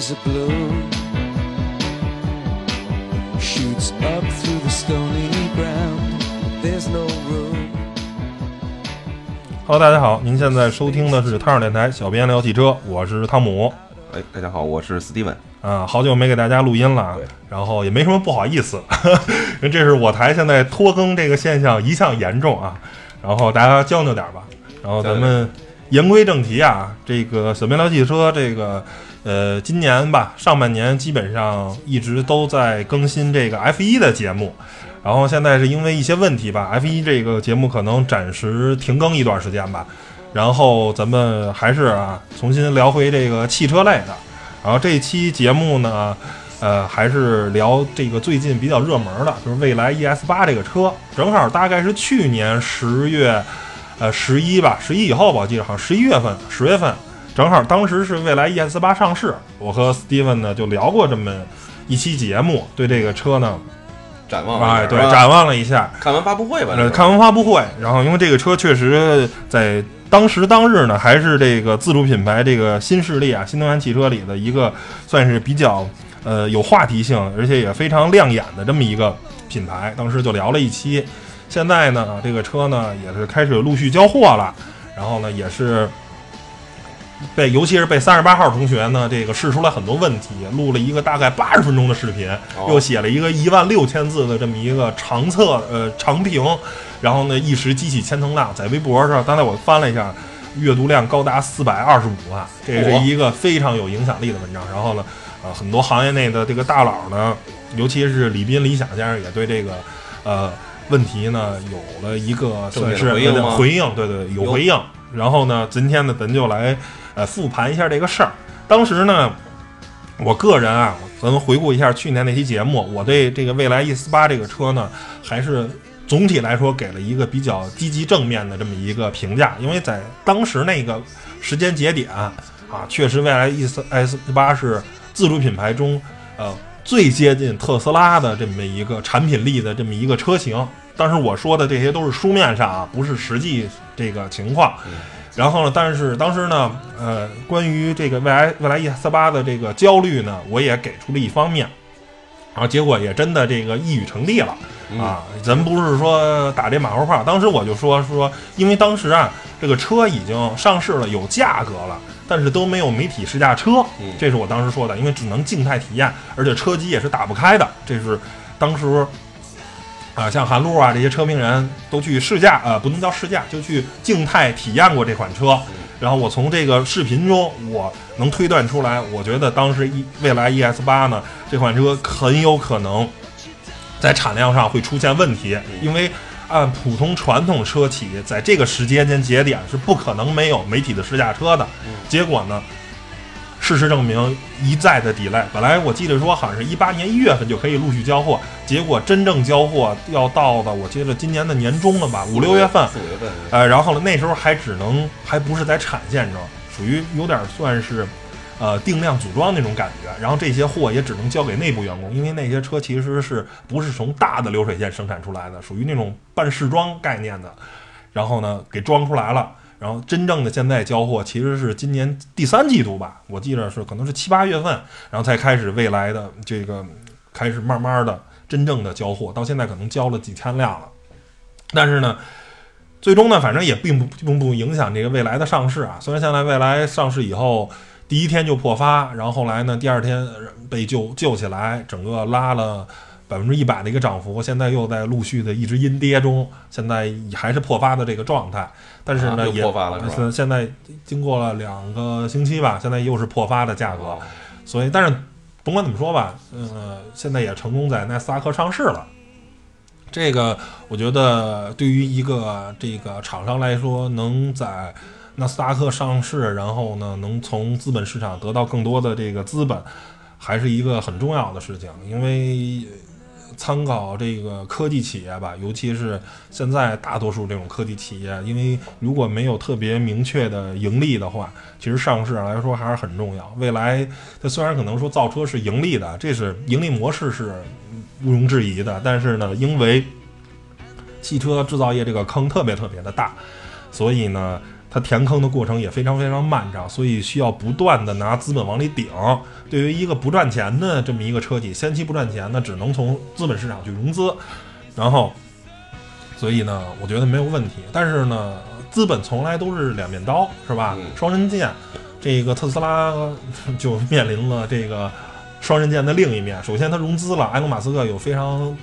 as a blue shoots up through the stony ground. There's no room. Hello，大家好，您现在收听的是汤尔电台，小编聊汽车，我是汤姆。哎，大家好，我是 Steven。啊，好久没给大家录音了对，然后也没什么不好意思，因为这是我台现在拖更这个现象一向严重啊，然后大家将就点吧。然后咱们言归正题啊，这个小编聊汽车这个呃，今年吧上半年基本上一直都在更新这个 F 一的节目，然后现在是因为一些问题吧，F 一这个节目可能暂时停更一段时间吧。然后咱们还是啊，重新聊回这个汽车类的。然后这期节目呢，呃，还是聊这个最近比较热门的，就是蔚来 ES 八这个车。正好大概是去年十月，呃，十一吧，十一以后吧，我记得好像十一月份、十月份，正好当时是蔚来 ES 八上市，我和 Steven 呢就聊过这么一期节目，对这个车呢，展望哎，对，展望了一下。看完发布会吧。呃，是吧看完发布会，然后因为这个车确实在当时当日呢，还是这个自主品牌这个新势力啊，新能源汽车里的一个算是比较呃有话题性，而且也非常亮眼的这么一个品牌。当时就聊了一期，现在呢，这个车呢也是开始陆续交货了，然后呢也是。被，尤其是被三十八号同学呢，这个试出来很多问题，录了一个大概八十分钟的视频，哦又写了一个一万六千字的这么一个长测呃长评，然后呢一时激起千层浪，在微博上，刚才我翻了一下，阅读量高达四百二十五万，这是一个非常有影响力的文章。然后呢，呃，很多行业内的这个大佬呢，尤其是李斌、李想先生，也对这个呃问题呢有了一个算是的回应吗回应，对对，有有回应。然后呢，今天呢，咱就来呃复盘一下这个事儿。当时呢，我个人啊，咱们回顾一下去年那期节目，我对这个蔚来 E 四八这个车呢，还是总体来说给了一个比较积极正面的这么一个评价，因为在当时那个时间节点啊，确实蔚来 E 四 S 八是自主品牌中呃最接近特斯拉的这么一个产品力的这么一个车型。当时我说的这些都是书面上啊，不是实际这个情况。然后呢，但是当时呢，呃，关于这个未来未来 E 四八的这个焦虑呢，我也给出了一方面，然后结果也真的这个一语成谶了。啊，咱不是说打这马后炮，当时我就说说，因为当时啊，这个车已经上市了，有价格了，但是都没有媒体试驾车，嗯。这是我当时说的，因为只能静态体验，而且车机也是打不开的，这是当时啊，像韩露啊这些车评人都去试驾，呃，不能叫试驾，就去静态体验过这款车。然后我从这个视频中，我能推断出来，我觉得当时一未来 ES 八呢这款车很有可能在产量上会出现问题，因为按普通传统车企在这个时间间节点是不可能没有媒体的试驾车的。结果呢，事实证明一再的 delay。本来我记得说好像是一八年一月份就可以陆续交货，结果真正交货要到的我记得今年的年中了吧，五六月份。四五月份，呃，然后呢，那时候还只能还不是在产线中，属于有点算是，呃，定量组装那种感觉。然后这些货也只能交给内部员工，因为那些车其实是不是从大的流水线生产出来的，属于那种半试装概念的。然后呢，给装出来了。然后真正的现在交货其实是今年第三季度吧，我记得是可能是七八月份，然后才开始未来的这个开始慢慢的真正的交货，到现在可能交了几千辆了。但是呢，最终呢，反正也并不并不影响这个未来的上市啊。虽然现在未来上市以后第一天就破发，然后后来呢，第二天被救救起来，整个拉了百分之一百的一个涨幅，现在又在陆续的一直阴跌中，现在还是破发的这个状态。但是呢，啊也破发了是吧现现在经过了两个星期吧，现在又是破发的价格。哦所以，但是甭管怎么说吧，呃，现在也成功在纳斯达克上市了。这个我觉得对于一个这个厂商来说，能在纳斯达克上市，然后呢，能从资本市场得到更多的这个资本，还是一个很重要的事情。因为参考这个科技企业吧，尤其是现在大多数这种科技企业，因为如果没有特别明确的盈利的话，其实上市来说还是很重要。未来它虽然可能说造车是盈利的，这是盈利模式是毋庸置疑的，但是呢，因为汽车制造业这个坑特别特别的大，所以呢，它填坑的过程也非常非常漫长，所以需要不断的拿资本往里顶。对于一个不赚钱的这么一个车企，先期不赚钱那，只能从资本市场去融资，然后，所以呢，我觉得没有问题。但是呢，资本从来都是两面刀，是吧？嗯双刃剑。这个特斯拉就面临了这个双刃剑的另一面。首先，它融资了，埃隆·马斯克有非常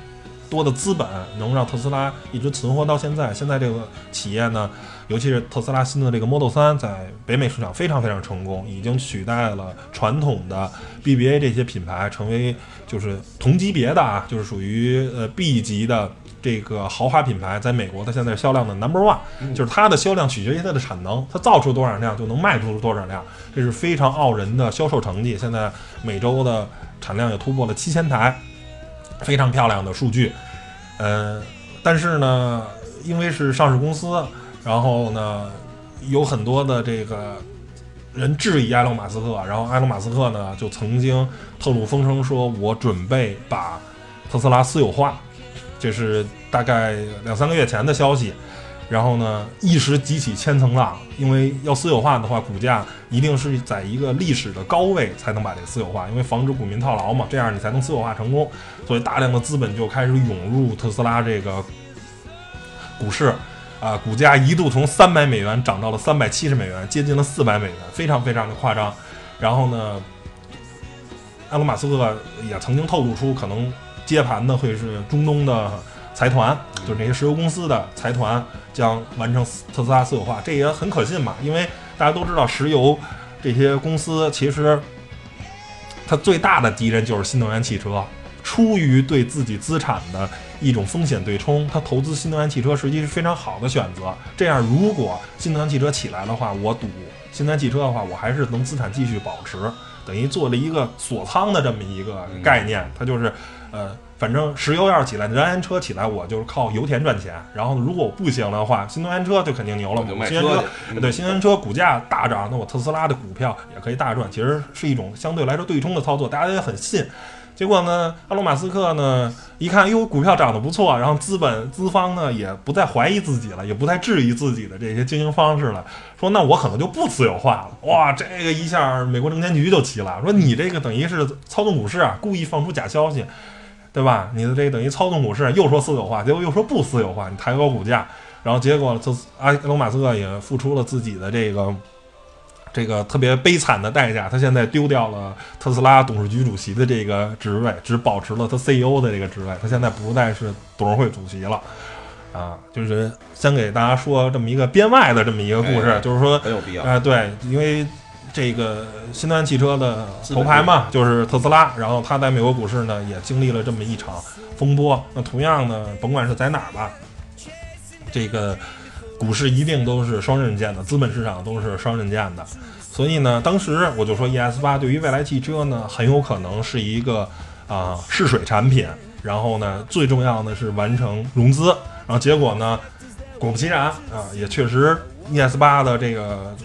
多的资本，能让特斯拉一直存活到现在。现在这个企业呢，尤其是特斯拉新的这个 Model 3，在北美市场非常非常成功，已经取代了传统的 BBA 这些品牌，成为就是同级别的啊，就是属于呃 B 级的这个豪华品牌，在美国它现在销量的 Number One，、就是它的销量取决于它的产能，它造出多少辆就能卖出多少辆，这是非常傲人的销售成绩。现在每周的产量也突破了七千台，非常漂亮的数据。呃，但是呢，因为是上市公司，然后呢，有很多的这个人质疑埃隆·马斯克，然后埃隆·马斯克呢就曾经透露风声说，我准备把特斯拉私有化，这是大概两三个月前的消息。然后呢，一时激起千层浪，因为要私有化的话，股价一定是在一个历史的高位才能把这个私有化，因为防止股民套牢嘛，这样你才能私有化成功。所以大量的资本就开始涌入特斯拉这个股市，啊，股价一度从三百美元涨到了三百七十美元，接近了四百美元，非常非常的夸张。然后呢，埃隆·马斯克也曾经透露出，可能接盘的会是中东的财团，就是那些石油公司的财团将完成特斯拉私有化，这也很可信嘛，因为大家都知道石油这些公司其实它最大的敌人就是新能源汽车。出于对自己资产的一种风险对冲，它投资新能源汽车实际是非常好的选择。这样，如果新能源汽车起来的话，我赌新能源汽车的话，我还是能资产继续保持，等于做了一个锁仓的这么一个概念。它就是，呃，反正石油要是起来，燃油车起来，我就是靠油田赚钱。然后，如果我不行的话，新能源车就肯定牛了嘛新能源车对新能源车股价大涨，那我特斯拉的股票也可以大赚，其实是一种相对来说对冲的操作，大家也很信。结果呢，阿隆马斯克呢一看，哟，股票涨得不错，然后资本资方呢也不再怀疑自己了，也不再质疑自己的。这些经营方式了，说那我可能就不私有化了。哇，这个一下美国证监局就急了，说你这个等于是操纵股市啊，故意放出假消息，对吧？你的。这个等于操纵股市，又说私有化，结果又说不私有化，你抬高股价，然后结果就阿隆马斯克也付出了自己的。这个。这个特别悲惨的代价，他现在丢掉了特斯拉董事局主席的这个职位，只保持了他 CEO 的这个职位。他现在不再是董事会主席了，啊，就是先给大家说这么一个编外的这么一个故事，哎就是说，很有必要。啊、对，因为这个新能源汽车的头牌嘛，就是特斯拉，然后它在美国股市呢也经历了这么一场风波。那同样呢，甭管是在哪儿吧，这个股市一定都是双刃剑的，资本市场都是双刃剑的。所以呢，当时我就说 ES 八对于未来汽车呢，很有可能是一个啊、试水产品。然后呢，最重要的是完成融资。然后结果呢，果不其然啊，也确实 ES 八的这个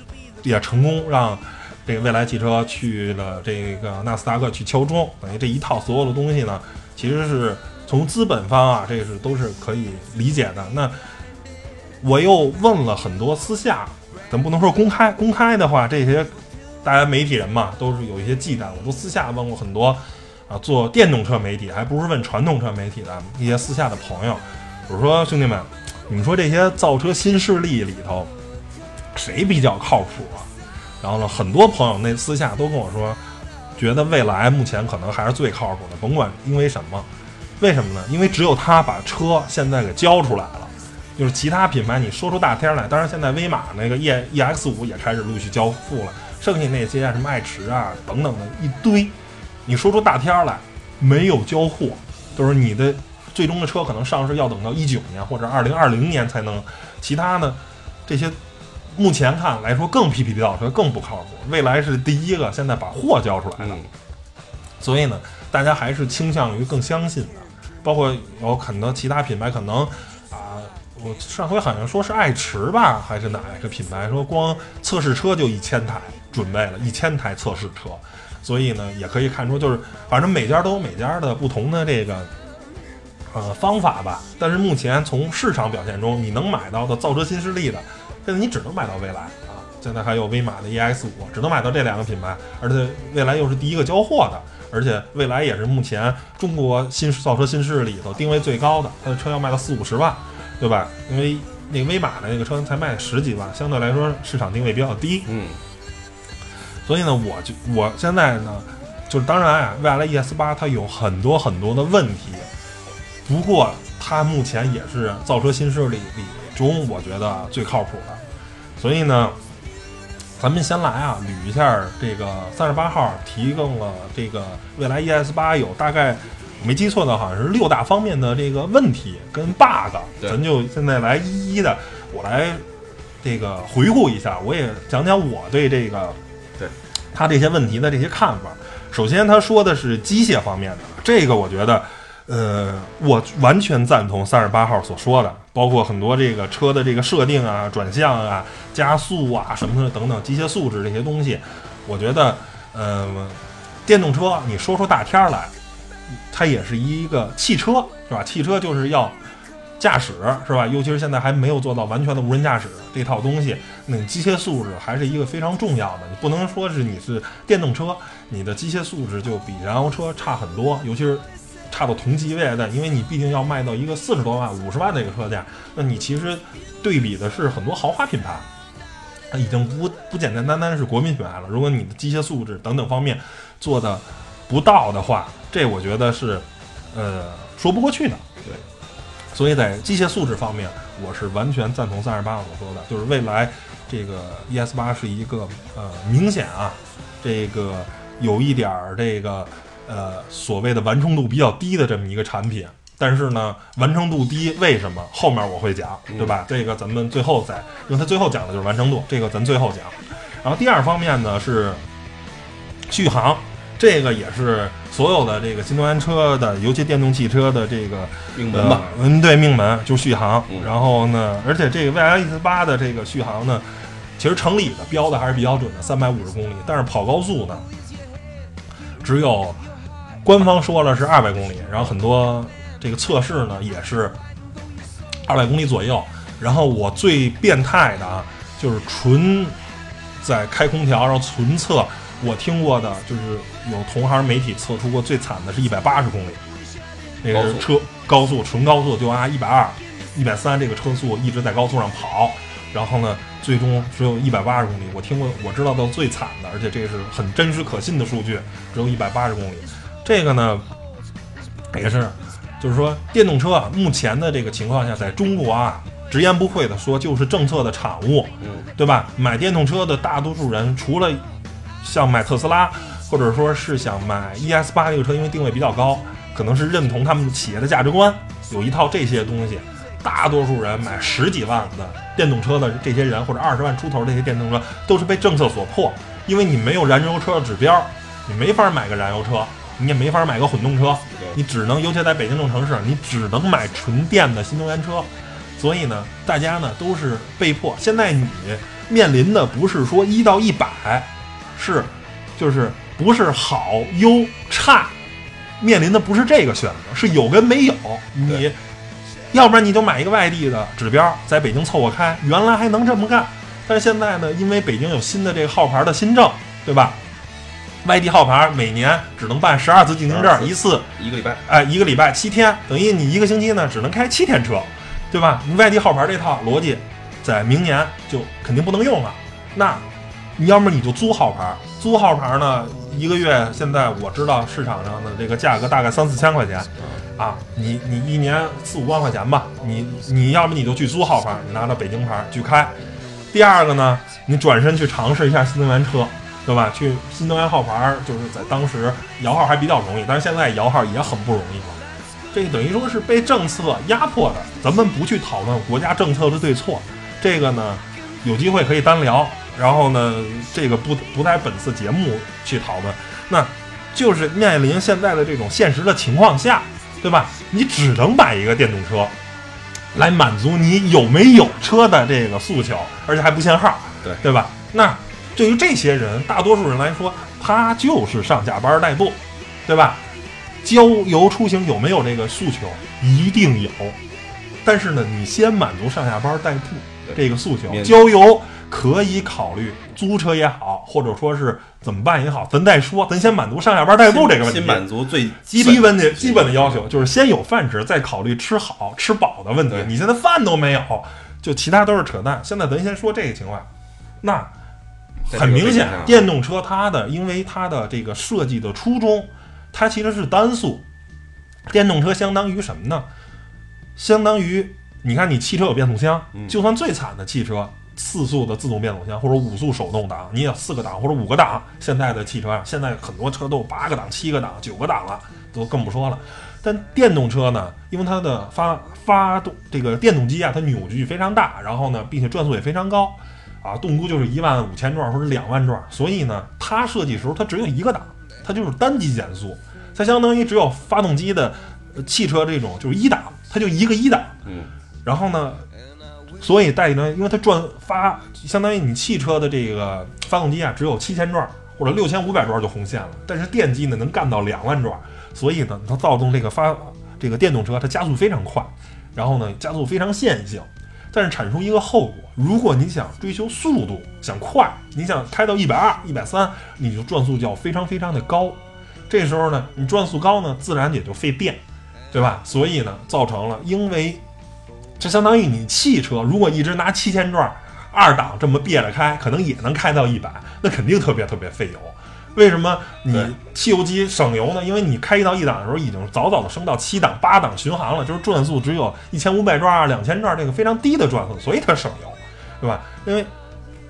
也成功让这个未来汽车去了这个纳斯达克去敲钟，等于这一套所有的东西呢，其实是从资本方啊，这是都是可以理解的。那我又问了很多私下，咱不能说公开，公开的话，这些大家媒体人嘛，都是有一些忌惮，我都私下问过很多啊，做电动车媒体，还不是问传统车媒体的一些私下的朋友，我说兄弟们，你们说这些造车新势力里头，谁比较靠谱啊？然后呢，很多朋友。那私下都跟我说，觉得蔚来目前可能还是最靠谱的，甭管因为什么，为什么呢？因为只有他把车现在给交出来了。就是其他品牌，你说出大天来，当然现在威马那个 E E X 五也开始陆续交付了，剩下那些什么爱驰啊等等的一堆，你说出大天来，没有交货，都是你的最终的车可能上市要等到一九年或者二零二零年才能，其他呢这些目前看来说更屁屁造车更不靠谱，未来是第一个现在把货交出来的，嗯，所以呢，大家还是倾向于更相信的，包括有很多其他品牌可能啊、我上回好像说是爱驰吧，还是哪个品牌说光测试车就一千台，准备了一千台测试车，所以呢，也可以看出就是反正每家都有每家的不同的这个呃方法吧。但是目前从市场表现中，你能买到的造车新势力的现在你只能买到蔚来啊，现在还有威马的 EX 五，只能买到这两个品牌，而且蔚来又是第一个交货的，而且蔚来也是目前中国新造车新势力里头定位最高的，它的车要卖到四五十万，对吧？因为那个威马的那个车才卖十几万，相对来说市场定位比较低，嗯，所以呢，我就我现在呢，就是当然啊，未来 ES 八它有很多很多的问题，不过它目前也是造车新势力里中我觉得最靠谱的，所以呢，咱们先来啊捋一下这个三十八号提供了这个未来 ES 八有大概我没记错的，好像是六大方面的这个问题跟 bug，咱就现在来一一的我来这个回顾一下，我也讲讲我对这个对。他这些问题的这些看法。首先，他说的是机械方面的，这个我觉得，呃，我完全赞同三十八号所说的，包括很多这个车的这个设定啊、转向啊、加速啊什么的等等机械素质这些东西，我觉得，呃，电动车你说出大天儿来，它也是一个汽车，是吧？汽车就是要驾驶，是吧？尤其是现在还没有做到完全的无人驾驶这套东西，那机械素质还是一个非常重要的。你不能说是你是电动车，你的机械素质就比燃油车差很多，尤其是差到同级位的，因为你毕竟要卖到一个四十多万、五十万的一个车价，那你其实对比的是很多豪华品牌。它已经不不简简单单是国民品牌了。如果你的机械素质等等方面做的不到的话，这我觉得是呃说不过去的。对，所以在机械素质方面，我是完全赞同三十八所说的，就是未来这个 ES 八是一个呃明显啊，这个有一点儿这个呃所谓的完成度比较低的这么一个产品。但是呢，完成度低，为什么？后面我会讲，对吧？这个咱们最后再，因为它最后讲的就是完成度，这个咱最后讲。然后第二方面呢是续航，这个也是所有的这个新能源车的，尤其电动汽车的这个命门吧，呃嗯，对，命门就是续航。嗯然后呢，而且这个蔚来 ES 八的这个续航呢，其实城里的标的还是比较准的，三百五十公里。但是跑高速呢，只有官方说了是二百公里，然后很多这个测试呢也是二百公里左右。然后我最变态的啊，就是纯在开空调，然后纯测。我听过的就是有同行媒体测出过最惨的是一百八十公里，那个是车高速纯高速就按一百二、一百三这个车速一直在高速上跑，然后呢，最终只有一百八十公里。我听过，我知道到最惨的，而且这是很真实可信的数据，只有一百八十公里。这个呢，也是，就是说电动车啊，目前的这个情况下，在中国啊，直言不讳的说，就是政策的产物，嗯，对吧？买电动车的大多数人，除了像买特斯拉，或者说是想买 ES 八这个车，因为定位比较高，可能是认同他们企业的价值观，有一套这些东西。大多数人买十几万的电动车的这些人，或者二十万出头这些电动车，都是被政策所迫，因为你没有燃油车的指标，你没法买个燃油车，你也没法买个混动车，你只能，尤其在北京这种城市，你只能买纯电的新能源车。所以呢，大家呢都是被迫。现在你面临的不是说一到一百，是就是不是好优差，面临的不是这个选择，是有跟没有。你要不然你就买一个外地的指标，在北京凑合开，原来还能这么干。但是现在呢，因为北京有新的这个号牌的新政，对吧？外地号牌每年只能办十二次进京证，一次一个礼拜，哎，一个礼拜七天，等于你一个星期呢只能开七天车，对吧？你外地号牌这套逻辑，在明年就肯定不能用了。那你要么你就租号牌，租号牌呢，一个月现在我知道市场上的这个价格大概三四千块钱，啊，你你一年四五万块钱吧，你你要么你就去租号牌，你拿到北京牌去开。第二个呢，你转身去尝试一下新能源车，对吧？去新能源号牌，就是在当时摇号还比较容易，但是现在摇号也很不容易了。这等于说是被政策压迫的。咱们不去讨论国家政策的对错，这个呢有机会可以单聊。然后呢，这个不不在本次节目去讨论，那就是面临现在的这种现实的情况下，对吧？你只能买一个电动车，来满足你有没有车的这个诉求，而且还不限号，对对吧？那对于这些人，大多数人来说，他就是上下班代步，对吧？郊游出行有没有这个诉求？一定有，但是呢，你先满足上下班代步这个诉求，郊游可以考虑租车也好，或者说是怎么办也好，咱再说，咱先满足上下班代步这个问题。先满足最基本本的基本的要求就是先有饭吃，再考虑吃好吃饱的问题。你现在饭都没有，就其他都是扯淡。现在咱先说这个情况，那很明显电动车它的因为它的这个设计的初衷，它其实是单速。电动车相当于什么呢？相当于你看，你汽车有变速箱，嗯就算最惨的汽车，四速的自动变速箱或者五速手动挡，你也有四个档或者五个档。现在的汽车啊，现在很多车都有八个档、七个档、九个档了，都更不说了。但电动车呢，因为它的发发动这个电动机啊，它扭矩非常大，然后呢，并且转速也非常高，啊，动估就是一万五千转或者两万转，所以呢，它设计时候它只有一个档，它就是单级减速，它相当于只有发动机的呃汽车这种就是一档，它就一个一档，嗯，然后呢，所以带呢，因为它转发，相当于你汽车的这个发动机啊，只有七千转或者六千五百转就红线了，但是电机呢能干到两万转，所以呢，它造动这个发这个电动车它加速非常快，然后呢加速非常线性，但是产出一个后果，如果你想追求速度，想快，你想开到一百二、一百三，你就转速就要非常非常的高，这时候呢，你转速高呢，自然也就费电，对吧？所以呢，造成了因为这相当于你汽车如果一直拿七千转二档这么别着开，可能也能开到一百，那肯定特别特别费油。为什么你汽油机省油呢？因为你开一到一档的时候，已经早早的升到七档、八档巡航了，就是转速只有一千五百转啊、两千转，这个非常低的转速，所以它省油，对吧？因为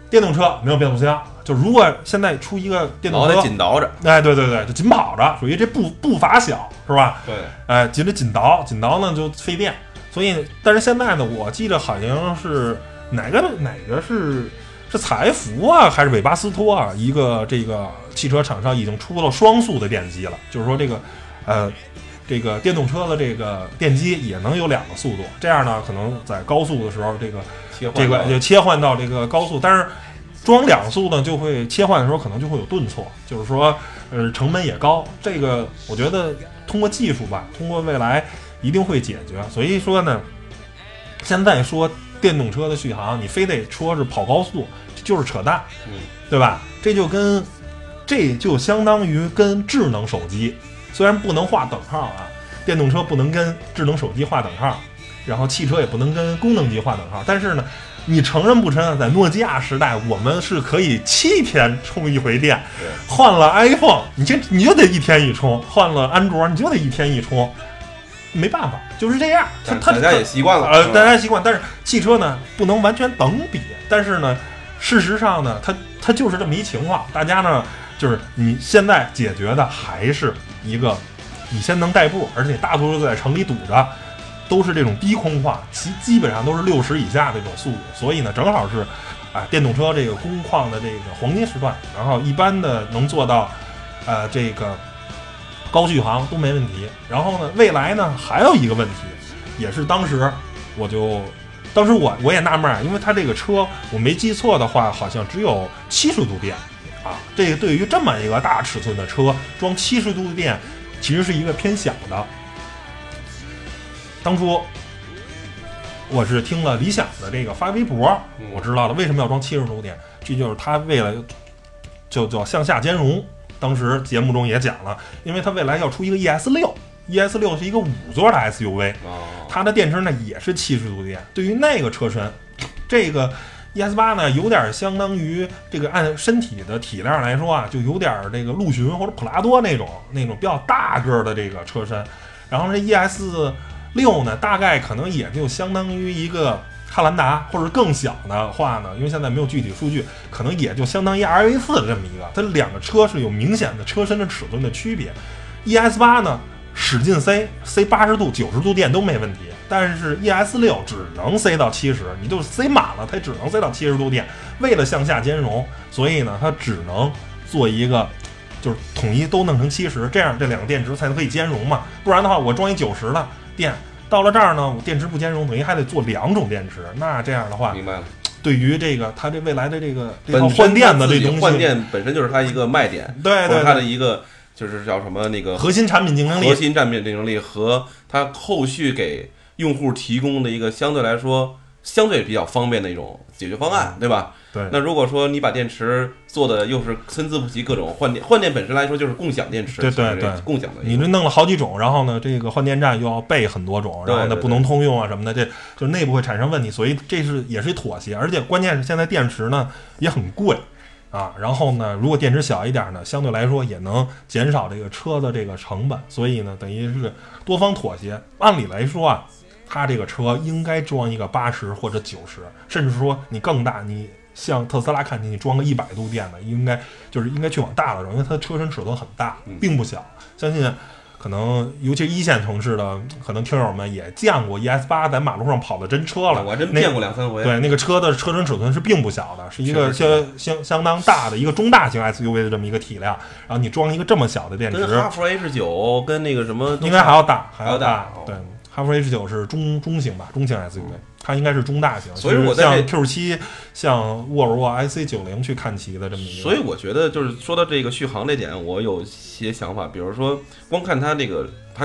电动车没有变速箱，就如果现在出一个电动车，紧倒着，哎，对对对，就紧跑着，属于这步步伐小，是吧？对，哎，紧着紧倒，紧倒呢就费电，所以但是现在呢，我记得好像是哪个哪个是是采福啊，还是韦巴斯托啊，一个这个汽车厂商已经出了双速的电机了，就是说这个呃这个电动车的这个电机也能有两个速度，这样呢可能在高速的时候这个切换这个就切换到这个高速，但是装两速呢，就会切换的时候可能就会有顿挫，就是说，呃，成本也高。这个我觉得通过技术吧，通过未来一定会解决。所以说呢，现在说电动车的续航，你非得说是跑高速，这就是扯淡，嗯对吧？这就跟这就相当于跟智能手机，虽然不能画等号啊，电动车不能跟智能手机画等号，然后汽车也不能跟功能机画等号，但是呢，你承认不承认，在诺基亚时代，我们是可以七天充一回电，换了 iPhone，你就你就得一天一充；换了安卓，你就得一天一充，没办法，就是这样。他他大大家也习惯了，呃，大家习惯，但是汽车呢不能完全等比，但是呢，事实上呢，它它就是这么一情况。大家呢，就是你现在解决的还是一个，你先能代步，而且大多数在城里堵着，都是这种低空化，其基本上都是六十以下的这种速度，所以呢，正好是啊，电动车这个工况的这个黄金时段，然后一般的能做到，呃，这个高续航都没问题。然后呢，未来呢还有一个问题，也是当时我就，当时我我也纳闷儿，因为它这个车我没记错的话，好像只有七十度电啊。这个对于这么一个大尺寸的车，装七十度电，其实是一个偏小的。当初我是听了理想的这个发微博，嗯我知道了为什么要装七十度电，这就是它为了就叫向下兼容。当时节目中也讲了，因为它未来要出一个 ES 六，ES 六是一个五座的 SUV，哦，它的电池呢也是七十度电。对于那个车身，这个 ES 八呢有点相当于这个按身体的体量来说啊，就有点这个陆巡或者普拉多那种那种比较大个儿的这个车身。然后这 ES 六呢，大概可能也就相当于一个汉兰达，或者更小的话呢，因为现在没有具体数据，可能也就相当于 RV 四的这么一个。它两个车是有明显的车身的尺寸的区别。ES 八呢，使劲塞，塞八十度、九十度电都没问题，但是 ES 六只能塞到七十，你就塞满了，它只能塞到七十度电。为了向下兼容，所以呢，它只能做一个。就是统一都弄成七十，这样这两个电池才可以兼容嘛。不然的话，我装一九十的电，到了这儿呢，我电池不兼容，等于还得做两种电池。那这样的话，明白了。对于这个它这未来的这个这套本换电的这东西，换电本身就是它一个卖点，对对它的，一个就是叫什么那个核心产品竞争力，核心产品竞争力和它后续给用户提供的一个相对来说相对比较方便的一种解决方案，对吧？对，那如果说你把电池做的又是参差不齐，各种换电换电本身来说就是共享电池，对对对共享的。你这弄了好几种，然后呢，这个换电站又要备很多种，然后呢不能通用啊什么的，这就内部会产生问题，所以这是也是妥协，而且关键是现在电池呢也很贵啊，然后呢，如果电池小一点呢，相对来说也能减少这个车的这个成本，所以呢，等于是多方妥协。按理来说啊，它这个车应该装一个八十或者九十，甚至说你更大，你像特斯拉看起你装个一百度电的，应该就是应该去往大了装，因为它车身尺寸很大，并不小。相信可能尤其是一线城市的，可能听友们也见过 ES 八在马路上跑的真车了，我还真见过两三回。对，那个车的车身尺寸是并不小的，是一个相相相当大的一个中大型 SUV 的这么一个体量，然后你装一个这么小的电池跟，哈弗 H 九跟那个什么应该还要大，还要大哦对，哈弗 H 九是中中型吧，中型 SUV，它应该是中大型。所以像我在这 Q 七、像沃尔沃 IC 九零去看齐的这么一个。所以我觉得就是说到这个续航这点，我有些想法，比如说光看它这个它，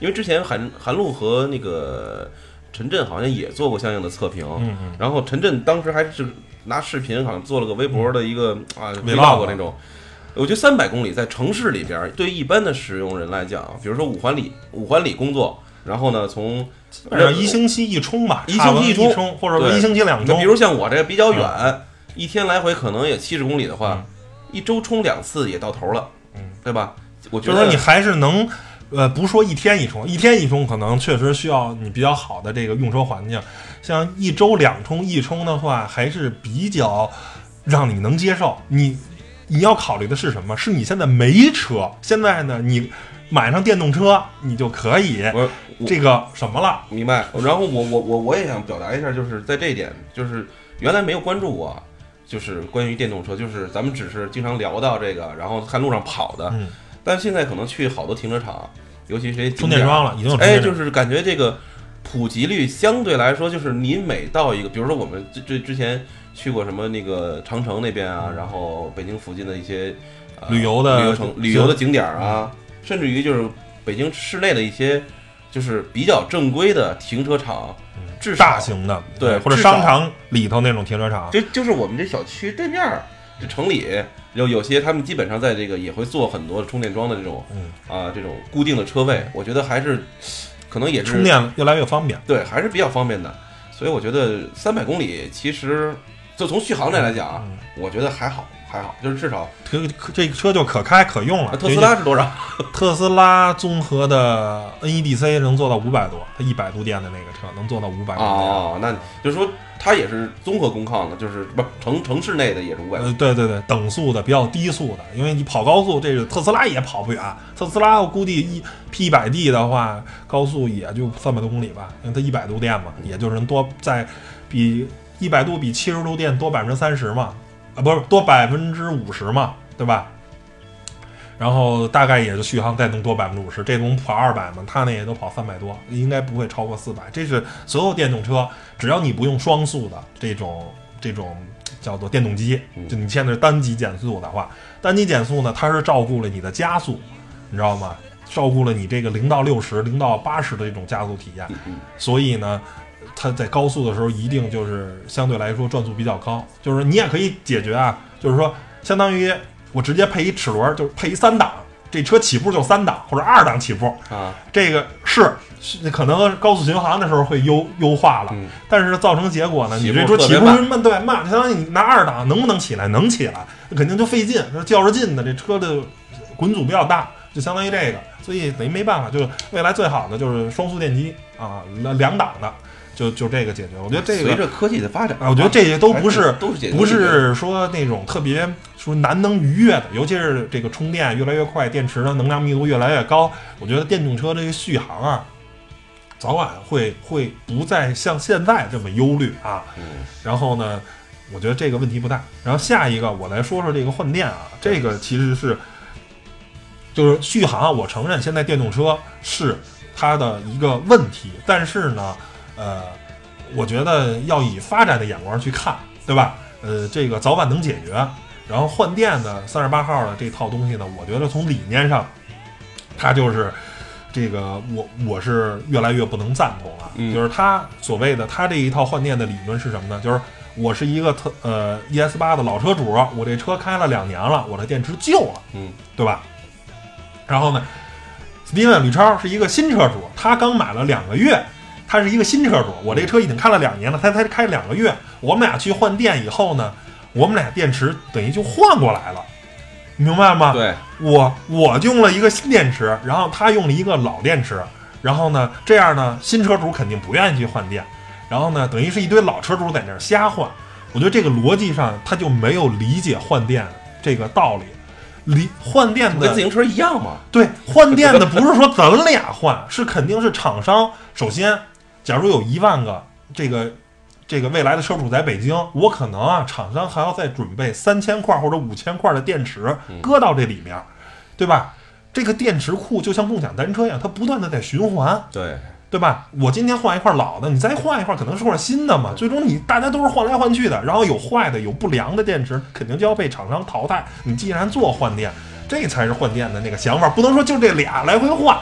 因为之前韩韩露和那个陈震好像也做过相应的测评，嗯嗯，然后陈震当时还是拿视频好像做了个微博的一个、啊 Vlog 那种。我觉得三百公里在城市里边儿，对一般的使用人来讲，比如说五环里五环里工作，然后呢从一星期一充吧，一星期一充或者说一星期两充。比如像我这比较远，一天来回可能也七十公里的话，嗯一周充两次也到头了，嗯，对吧？我觉得就是说你还是能，呃，不说一天一充，一天一充可能确实需要你比较好的这个用车环境。像一周两充一充的话，还是比较让你能接受。你你要考虑的是什么？是你现在没车，现在呢你买上电动车，你就可以这个什么了。明白。然后我我我我也想表达一下，就是在这一点，就是原来没有关注过，就是关于电动车，就是咱们只是经常聊到这个，然后看路上跑的，嗯，但现在可能去好多停车场，尤其是充电桩了，已经有哎，就是感觉这个普及率相对来说，就是你每到一个，比如说我们这这之前去过什么那个长城那边啊，然后北京附近的一些、呃、旅游的旅游城旅游的景点儿啊，甚至于就是北京市内的一些就是比较正规的停车场，至少大型的，对或者商场里头那种停车场，就就是我们这小区对面儿这城里有有些他们基本上在这个也会做很多充电桩的这种嗯，啊这种固定的车位，我觉得还是可能也是充电越来越方便。对，还是比较方便的。所以我觉得三百公里其实就从续航这来讲啊，嗯。我觉得还好，还好，就是至少这个车就可开可用了。啊特斯拉是多少？特斯拉综合的 NEDC 能做到五百多，它一百度电的那个车能做到五百。哦，那就是说它也是综合工况的，就是不城城市内的也是五百。呃，对对对，等速的比较低速的，因为你跑高速，这个特斯拉也跑不远。特斯拉我估计一 P 一百 D 的话，高速也就三百多公里吧，因为它一百度电嘛，也就是能多在比一百度比七十度电多百分之三十嘛，啊，不是多百分之五十嘛，对吧？然后大概也就续航再能多百分之五十，这种跑二百嘛，它那也都跑三百多，应该不会超过四百。这是所有电动车，只要你不用双速的这种这种叫做电动机，就你现在是单级减速的话，单级减速呢，它是照顾了你的加速，你知道吗？照顾了你这个零到六十、零到八十的这种加速体验，嗯所以呢，它在高速的时候一定就是相对来说转速比较高，就是你也可以解决啊，就是说相当于我直接配一齿轮，就是配一三档，这车起步就三档或者二档起步，啊，这个是是可能高速巡航的时候会优优化了，嗯但是造成结果呢，你这车起步慢慢对慢，相当于你拿二档能不能起来？能起来，那肯定就费劲，说较着劲的这车的滚阻比较大，就相当于这个，所以等于没办法，就是未来最好的就是双速电机啊，两两档的，就就这个解决。我觉得这个随着科技的发展啊，我觉得这些都不是都是解决不是说那种特别说难能逾越的，尤其是这个充电越来越快，电池的能量密度越来越高，我觉得电动车这个续航啊，早晚会会不再像现在这么忧虑啊。嗯然后呢，我觉得这个问题不大。然后下一个我来说说这个换电啊，这个其实是就是续航啊，我承认现在电动车是它的一个问题，但是呢，呃，我觉得要以发展的眼光去看，对吧？呃，这个早晚能解决。然后换电的三十八号的这套东西呢，我觉得从理念上，它就是这个我我是越来越不能赞同了。嗯就是他所谓的他这一套换电的理论是什么呢？就是我是一个特呃 ES 八的老车主，我这车开了两年了，我的电池旧了，嗯，对吧？然后呢，，Steven 吕超是一个新车主，他刚买了两个月，他是一个新车主，我这个车已经开了两年了，他才开两个月，我们俩去换电以后呢，我们俩电池等于就换过来了，明白吗？对，我我用了一个新电池，然后他用了一个老电池，然后呢，这样呢，新车主肯定不愿意去换电，然后呢，等于是一堆老车主在那儿瞎换。我觉得这个逻辑上他就没有理解换电这个道理。理换电的跟自行车一样嘛。对换电的不是说咱俩换，是肯定是厂商首先，假如有一万个这个这个未来的车主在北京，我可能啊，厂商还要再准备三千块或者五千块的电池搁到这里面，对吧？这个电池库就像共享单车一样，它不断的在循环，对，对吧？我今天换一块老的，你再换一块可能是块新的嘛，最终你大家都是换来换去的，然后有坏的有不良的电池，肯定就要被厂商淘汰。你既然做换电，这才是换电的那个想法，不能说就这俩来回换，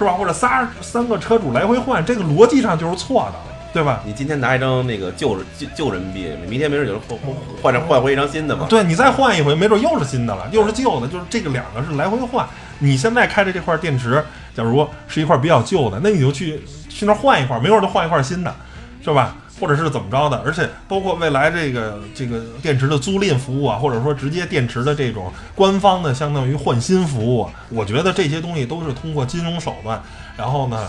是吧？或者仨三个车主来回换，这个逻辑上就是错的，对吧？你今天拿一张那个旧旧旧人民币，明天没准有人换换换换回一张新的嘛。对你再换一回，没准又是新的了，又是旧的，就是这个两个是来回换。你现在开的这块电池，假如是一块比较旧的，那你就去去那儿换一块，没准就换一块新的，是吧？或者是怎么着的？而且包括未来这个这个电池的租赁服务啊，或者说直接电池的这种官方的相当于换新服务，我觉得这些东西都是通过金融手段，然后呢。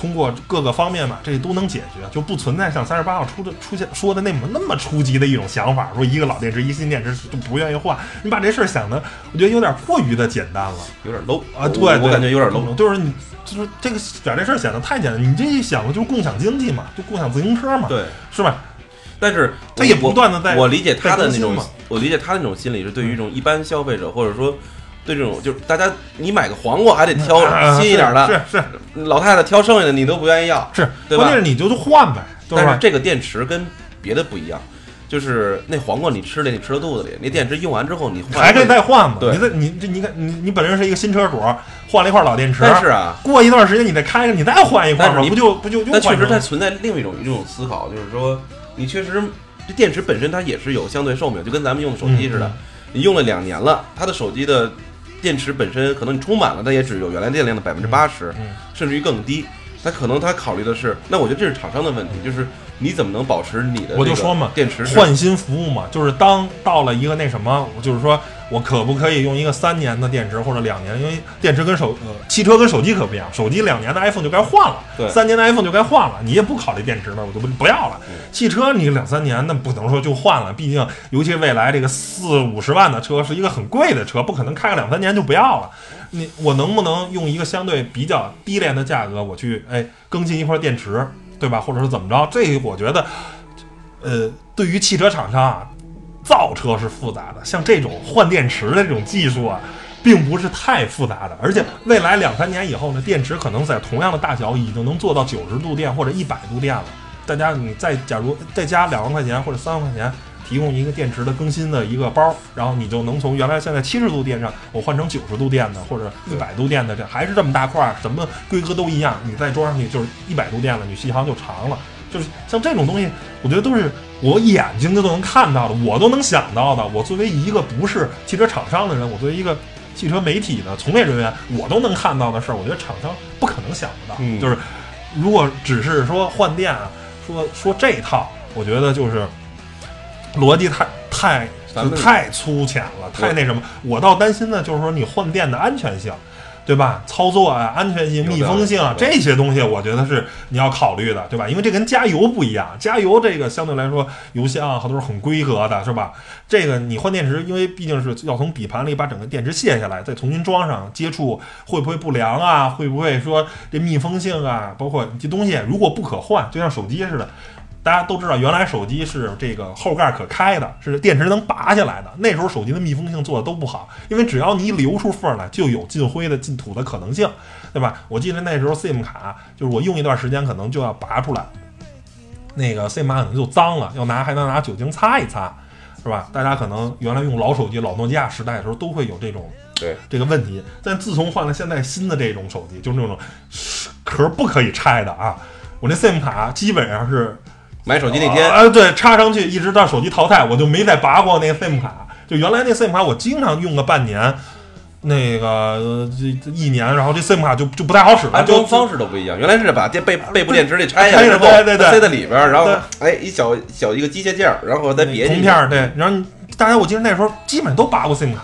通过各个方面吧，这都能解决，就不存在像三十八号出的出现说的那么那么初级的一种想法，说一个老电池一新电池就不愿意换。你把这事儿想的，我觉得有点过于的简单了有点 low 啊！对，我对感觉有点 low。就是你就是这个把这事儿想的太简单，你这一想就是共享经济嘛，就共享自行车嘛，对，是吧？但是他也不断的在我理解他的那种我理解他的那种心理是对于一种一般消费者，或者说对这种就是大家你买个黄瓜还得挑啊新一点的，是是老太太挑剩下的你都不愿意要。是，对吧关键是你就去换呗，对？但是这个电池跟别的不一样，就是那黄瓜你吃了你吃到肚子里，那电池用完之后你换还可以再换嘛？对你这你这你看你你本身是一个新车主，换了一块老电池，但是啊，过一段时间你再开开，你再换一块嘛，你不就不就又但确实它存在另一种一种思考，就是说你确实这电池本身它也是有相对寿命，就跟咱们用的手机似的嗯，你用了两年了，它的手机的电池本身可能你充满了，它也只有原来电量的百分之八十嗯，甚至于更低。它可能它考虑的是，那我觉得这是厂商的问题，就是你怎么能保持你的我就说嘛电池换新服务嘛，就是当到了一个那什么，就是说我可不可以用一个三年的电池或者两年？因为电池跟手呃汽车跟手机可不一样，手机两年的 iPhone 就该换了，对三年的 iPhone 就该换了，你也不考虑电池了，我就不不要了嗯。汽车你两三年那不能说就换了，毕竟尤其未来这个四五十万的车是一个很贵的车，不可能开个两三年就不要了。你我能不能用一个相对比较低廉的价格，我去哎更新一块电池，对吧？或者是怎么着？这个我觉得，呃，对于汽车厂商啊，造车是复杂的，像这种换电池的这种技术啊，并不是太复杂的。而且未来两三年以后呢，电池可能在同样的大小已经能做到九十度电或者一百度电了。大家你再假如再加两万块钱或者三万块钱。提供一个电池的更新的一个包，然后你就能从原来现在七十度电上，我换成九十度电的或者一百度电的，这还是这么大块，什么规格都一样，你再装上去就是一百度电了，你续航就长了。就是像这种东西，我觉得都是我眼睛就都能看到的，我都能想到的。我作为一个不是汽车厂商的人，我作为一个汽车媒体的从业人员，我都能看到的事儿，我觉得厂商不可能想不到。嗯就是如果只是说换电啊，说说这一套，我觉得就是逻辑太太太粗浅了，太那什么。我倒担心的就是说你换电的安全性。对吧？操作啊，安全性、密封性这些东西，我觉得是你要考虑的，对吧？因为这跟加油不一样，加油这个相对来说油箱啊都是很规格的，是吧？这个你换电池，因为毕竟是要从底盘里把整个电池卸下来，再重新装上，接触会不会不良啊？会不会说这密封性啊？包括这东西如果不可换，就像手机似的。大家都知道，原来手机是这个后盖可开的，是电池能拔下来的。那时候手机的密封性做的都不好，因为只要你一留出缝来，就有进灰的、进土的可能性，对吧？我记得那时候 SIM 卡，就是我用一段时间可能就要拔出来，那个 SIM 卡可能就脏了，要拿还能拿酒精擦一擦，是吧？大家可能原来用老手机、老诺基亚时代的时候，都会有这种对，这个问题。但自从换了现在新的这种手机，就是那种壳不可以拆的啊，我那 SIM 卡基本上是买手机那天，啊，对，插上去一直到手机淘汰，我就没再拔过那个 SIM 卡。就原来那 SIM 卡，我经常用个半年，那个呃这这一年，然后这 SIM 卡就就不太好使了，就安装方式都不一样。原来是把电背背部电池给拆下拆来之后，对对对塞在里边儿，然后对哎一小小一个机械件儿，然后再别铜片。儿，对，然后大家我记得那时候基本都拔过 SIM 卡，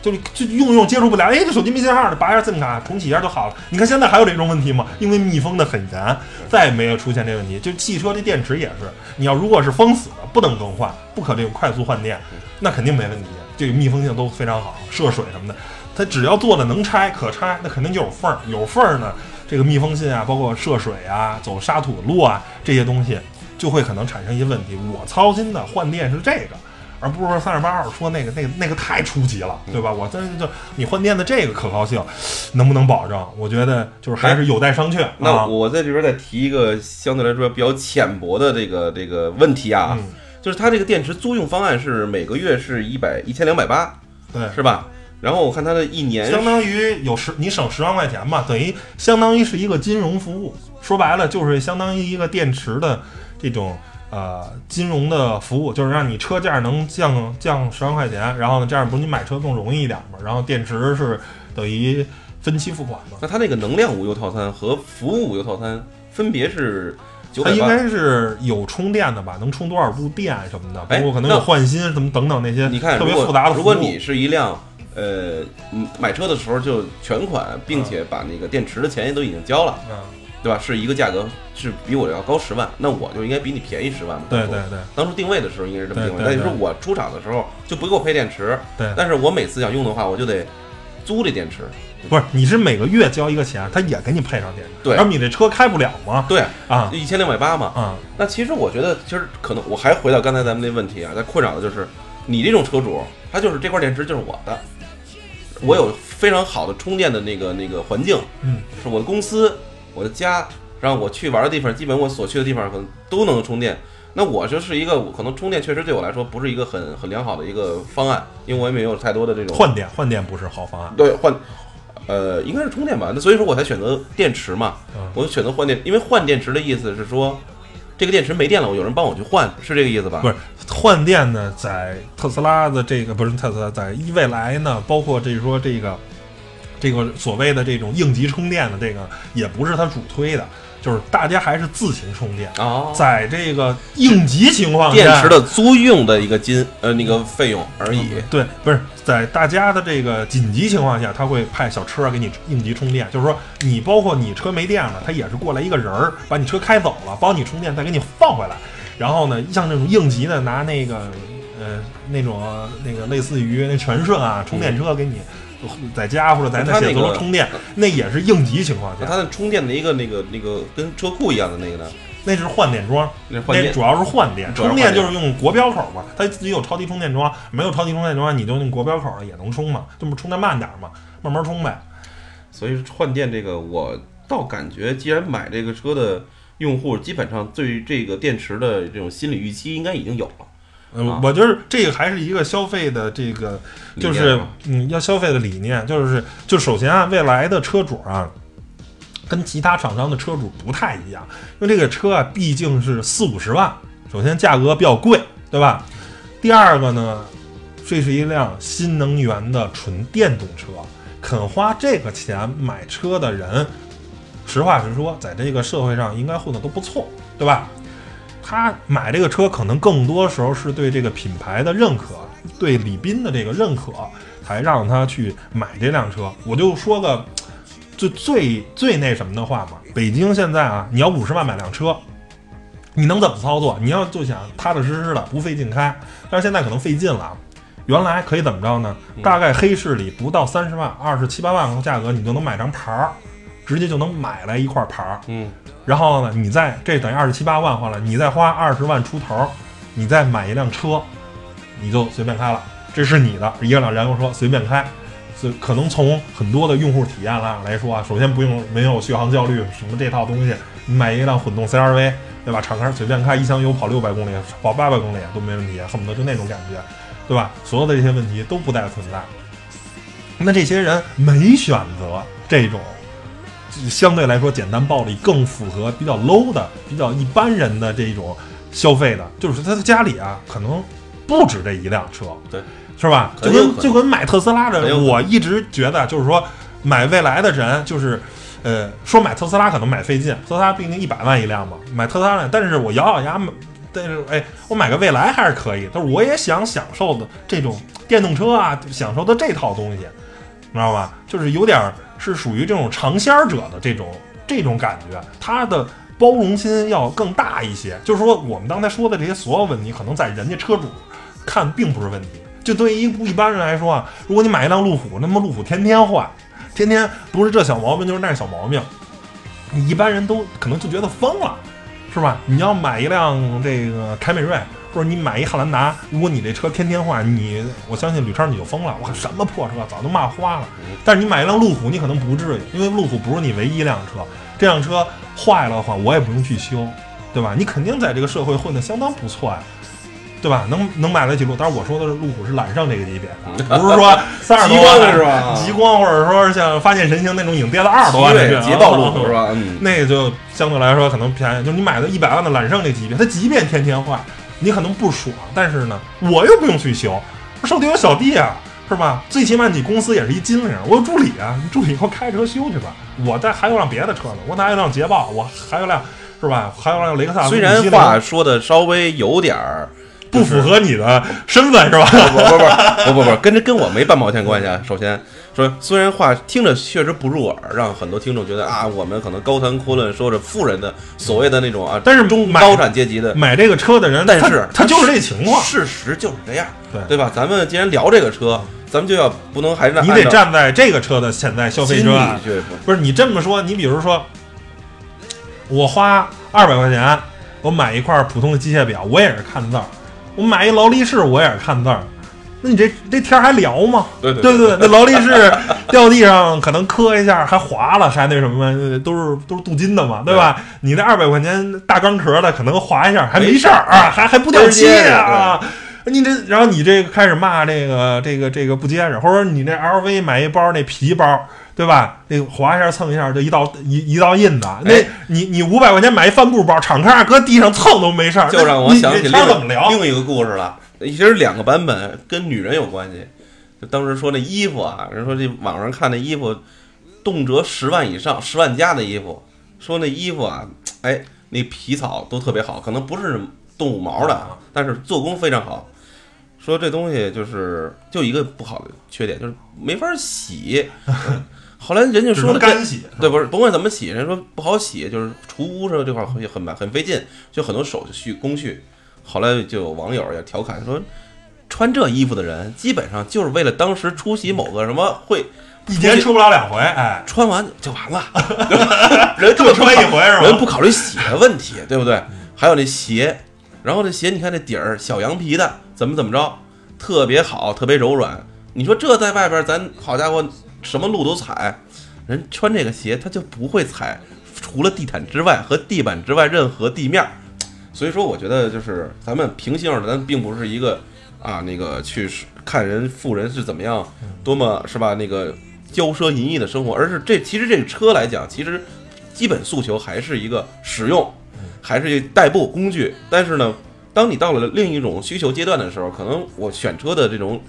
就是就用用接触不了，哎，这手机没信号了，拔一下 SIM 卡，重启一下就好了。你看现在还有这种问题吗？因为密封的很严，再也没有出现这个问题。就汽车这电池也是，你要如果是封死的，不能更换，不可这个快速换电，那肯定没问题。这个密封性都非常好，涉水什么的，它只要做的能拆可拆，那肯定就有缝儿，有缝儿呢，这个密封性啊，包括涉水啊、走沙土路啊这些东西，就会可能产生一些问题。我操心的换电是这个，而不是说三十八号说那个那个那个太初级了，对吧？我真就你换电的这个可靠性能不能保证？我觉得就是还是有待商榷那啊。我在这边再提一个相对来说比较浅薄的这个这个问题啊，嗯就是它这个电池租用方案是每个月是一百一千两百八，对，是吧？然后我看它的一年相当于有十你省十万块钱嘛，等于相当于是一个金融服务。说白了就是相当于一个电池的这种呃金融的服务，就是让你车价能降降十万块钱，然后呢这样不是你买车更容易一点嘛？然后电池是等于分期付款嘛？那它那个能量无忧套餐和服务无忧套餐分别是。它应该是有充电的吧？能充多少度电什么的，包哎括可能有换新什么等等那些你看，特别复杂的。如果你是一辆呃嗯买车的时候就全款，并且把那个电池的钱也都已经交了，嗯，对吧？是一个价格是比我要高十万，那我就应该比你便宜十万嘛。对对对当初定位的时候应该是这么定位，那就是说我出厂的时候就不给我配电池，对，但是我每次想用的话，我就得租这电池。不是你是每个月交一个钱，他也给你配上电池，对然后你这车开不了嘛？对，啊一千两百八嘛。啊，那其实我觉得，其实可能我还回到刚才咱们那问题啊，在困扰的就是你这种车主，他就是这块电池就是我的，我有非常好的充电的那个那个环境，嗯，是我的公司、我的家，然后我去玩的地方，基本我所去的地方可能都能充电。那我就是一个，可能充电确实对我来说不是一个很很良好的一个方案，因为我也没有太多的这种换电换电不是好方案。对换，呃，应该是充电吧。那所以说我才选择电池嘛，嗯我就选择换电，因为换电池的意思是说，这个电池没电了，我有人帮我去换，是这个意思吧？不是换电呢，在特斯拉的这个不是特斯拉，在未来呢，包括这说这个这个所谓的这种应急充电的这个，也不是它主推的，就是大家还是自行充电。哦，在这个应急情况下，电池的租用的一个金呃那个费用而已。对，不是在大家的这个紧急情况下，他会派小车给你应急充电，就是说你包括你车没电了，他也是过来一个人儿把你车开走了，帮你充电，再给你放回来。然后呢，像这种应急的，拿那个呃那种那个类似于那全顺啊充电车给你。在家或者在那写字楼充电，那也是应急情况下，它的充电的一个那个那个跟车库一样的那个呢？那是换电桩，那主要是换电，充电就是用国标口嘛，它自己有超级充电桩，没有超级充电桩你就用国标口的也能充嘛，就是充的慢点嘛，慢慢充呗。所以换电这个，我倒感觉，既然买这个车的用户，基本上对于这个电池的这种心理预期应该已经有了。嗯，啊我觉得这个还是一个消费的这个，就是嗯，要消费的理念，就是就首先啊，未来的车主啊，跟其他厂商的车主不太一样，因为这个车啊，毕竟是四五十万，首先价格比较贵，对吧？第二个呢，这是一辆新能源的纯电动车，肯花这个钱买车的人，实话实说，在这个社会上应该混的都不错，对吧？他买这个车可能更多时候是对这个品牌的认可，对李斌的这个认可，才让他去买这辆车。我就说个最最最那什么的话嘛，北京现在啊，你要五十万买辆车，你能怎么操作？你要就想踏踏实实的不费劲开，但是现在可能费劲了。原来可以怎么着呢？大概黑市里不到三十万，二十七八万的价格，你就能买张牌儿，直接就能买来一块牌儿。嗯，然后呢，你再这等于二十七八万花了，你再花二十万出头，你再买一辆车，你就随便开了，这是你的一辆燃油车，随便开。所以可能从很多的用户体验上来说啊，首先不用没有续航焦虑什么这套东西，你买一辆混动 CRV，对吧？敞开随便开，一箱油跑六百公里，跑八百公里都没问题，恨不得就那种感觉，对吧？所有的这些问题都不再存在。那这些人没选择这种相对来说简单暴力、更符合比较 low 的、比较一般人的这种消费的，就是他的家里啊，可能不止这一辆车，对，是吧？就跟就跟买特斯拉的我一直觉得就是说买未来的人就是。呃，说买特斯拉可能买费劲，特斯拉毕竟一百万一辆嘛，买特斯拉，但是我咬咬牙买，但是哎，我买个蔚来还是可以，但是我也想享受的这种电动车啊，享受的这套东西，你知道吧？就是有点是属于这种尝鲜者的这种这种感觉，他的包容心要更大一些。就是说，我们刚才说的这些所有问题，可能在人家车主看并不是问题。就对于一一般人来说啊，如果你买一辆路虎，那么路虎天天坏，天天不是这小毛病就是那小毛病，你一般人都可能就觉得疯了，是吧？你要买一辆这个凯美瑞，或者你买一汉兰达，如果你这车天天换，你我相信吕超你就疯了。我靠，什么破车，早都骂花了。但是你买一辆路虎，你可能不至于，因为路虎不是你唯一一辆车，这辆车坏了的话，我也不用去修，对吧？你肯定在这个社会混得相当不错呀。对吧？能能买得起路，但是我说的是路虎是揽胜这个级别的，不是说三十多万极光的是吧极光或者说像发现神行那种已经跌到二十多万的对这捷豹路虎是吧？嗯，那个就相对来说可能便宜，就是你买的一百万的揽胜这级别，它即便天天坏，你可能不爽，但是呢，我又不用去修，手底有小弟啊，是吧？最起码你公司也是一金领，我有助理啊，你助理给我开车修去吧。我再还有辆别的车呢，我哪有辆捷豹，我还有辆是吧？还有辆雷克萨斯，虽然话说的稍微有点儿不符合你的身份是吧？不不不不不不，跟这跟我没半毛钱关系啊。首先说，虽然话听着确实不入耳，让很多听众觉得啊，我们可能高谈阔论说着富人的所谓的那种啊，但是中高产阶级的，买这个车的人，但是他他就是这情况，事实就是这样，对对吧？咱们既然聊这个车，咱们就要不能还是你得站在这个车的现在消费者不是你这么说，你比如说，我花二百块钱，我买一块普通的机械表，我也是看字儿；我买一劳力士，我也是看字儿。那你这这天儿还聊吗？对对对对，那劳力士掉地上可能磕一下还划了，还那什么，都是都是镀金的嘛，对吧？你那二百块钱大钢壳的，可能划一下还没事儿啊，还还不掉漆啊。你这，然后你这个开始骂这个这个这个不结实，或者你那 LV 买一包那皮包，对吧？那个划一下蹭一下就一道一一道印子。那哎你你五百块钱买一帆布包，敞开搁地上蹭都没事儿，就让我想起聊？另一个故事了。其实两个版本跟女人有关系。就当时说那衣服啊，人说这网上看那衣服，动辄十万以上、十万加的衣服，说那衣服啊，哎，那皮草都特别好，可能不是动物毛的，啊，但是做工非常好。说这东西就是就一个不好的缺点，就是没法洗。后来人家说了，能干洗，对，不是，甭管怎么洗，人说不好洗，就是除污这这块儿很很很费劲，就很多手续工序。后来就有网友也调侃说，穿这衣服的人基本上就是为了当时出席某个什么会，一年出不了两回，哎，穿完就完了，人就穿一回是吧人不考虑洗的问题，对不对？还有那鞋，然后这鞋你看这底儿小羊皮的，怎么怎么着，特别好，特别柔软。你说这在外边咱好家伙，什么路都踩，人穿这个鞋他就不会踩，除了地毯之外和地板之外任何地面儿。所以说，我觉得就是咱们平心而论，咱并不是一个啊那个去看人富人是怎么样，多么是吧那个骄奢淫逸的生活，而是这其实这个车来讲，其实基本诉求还是一个实用，还是一个代步工具。但是呢，当你到了另一种需求阶段的时候，可能我选车的这种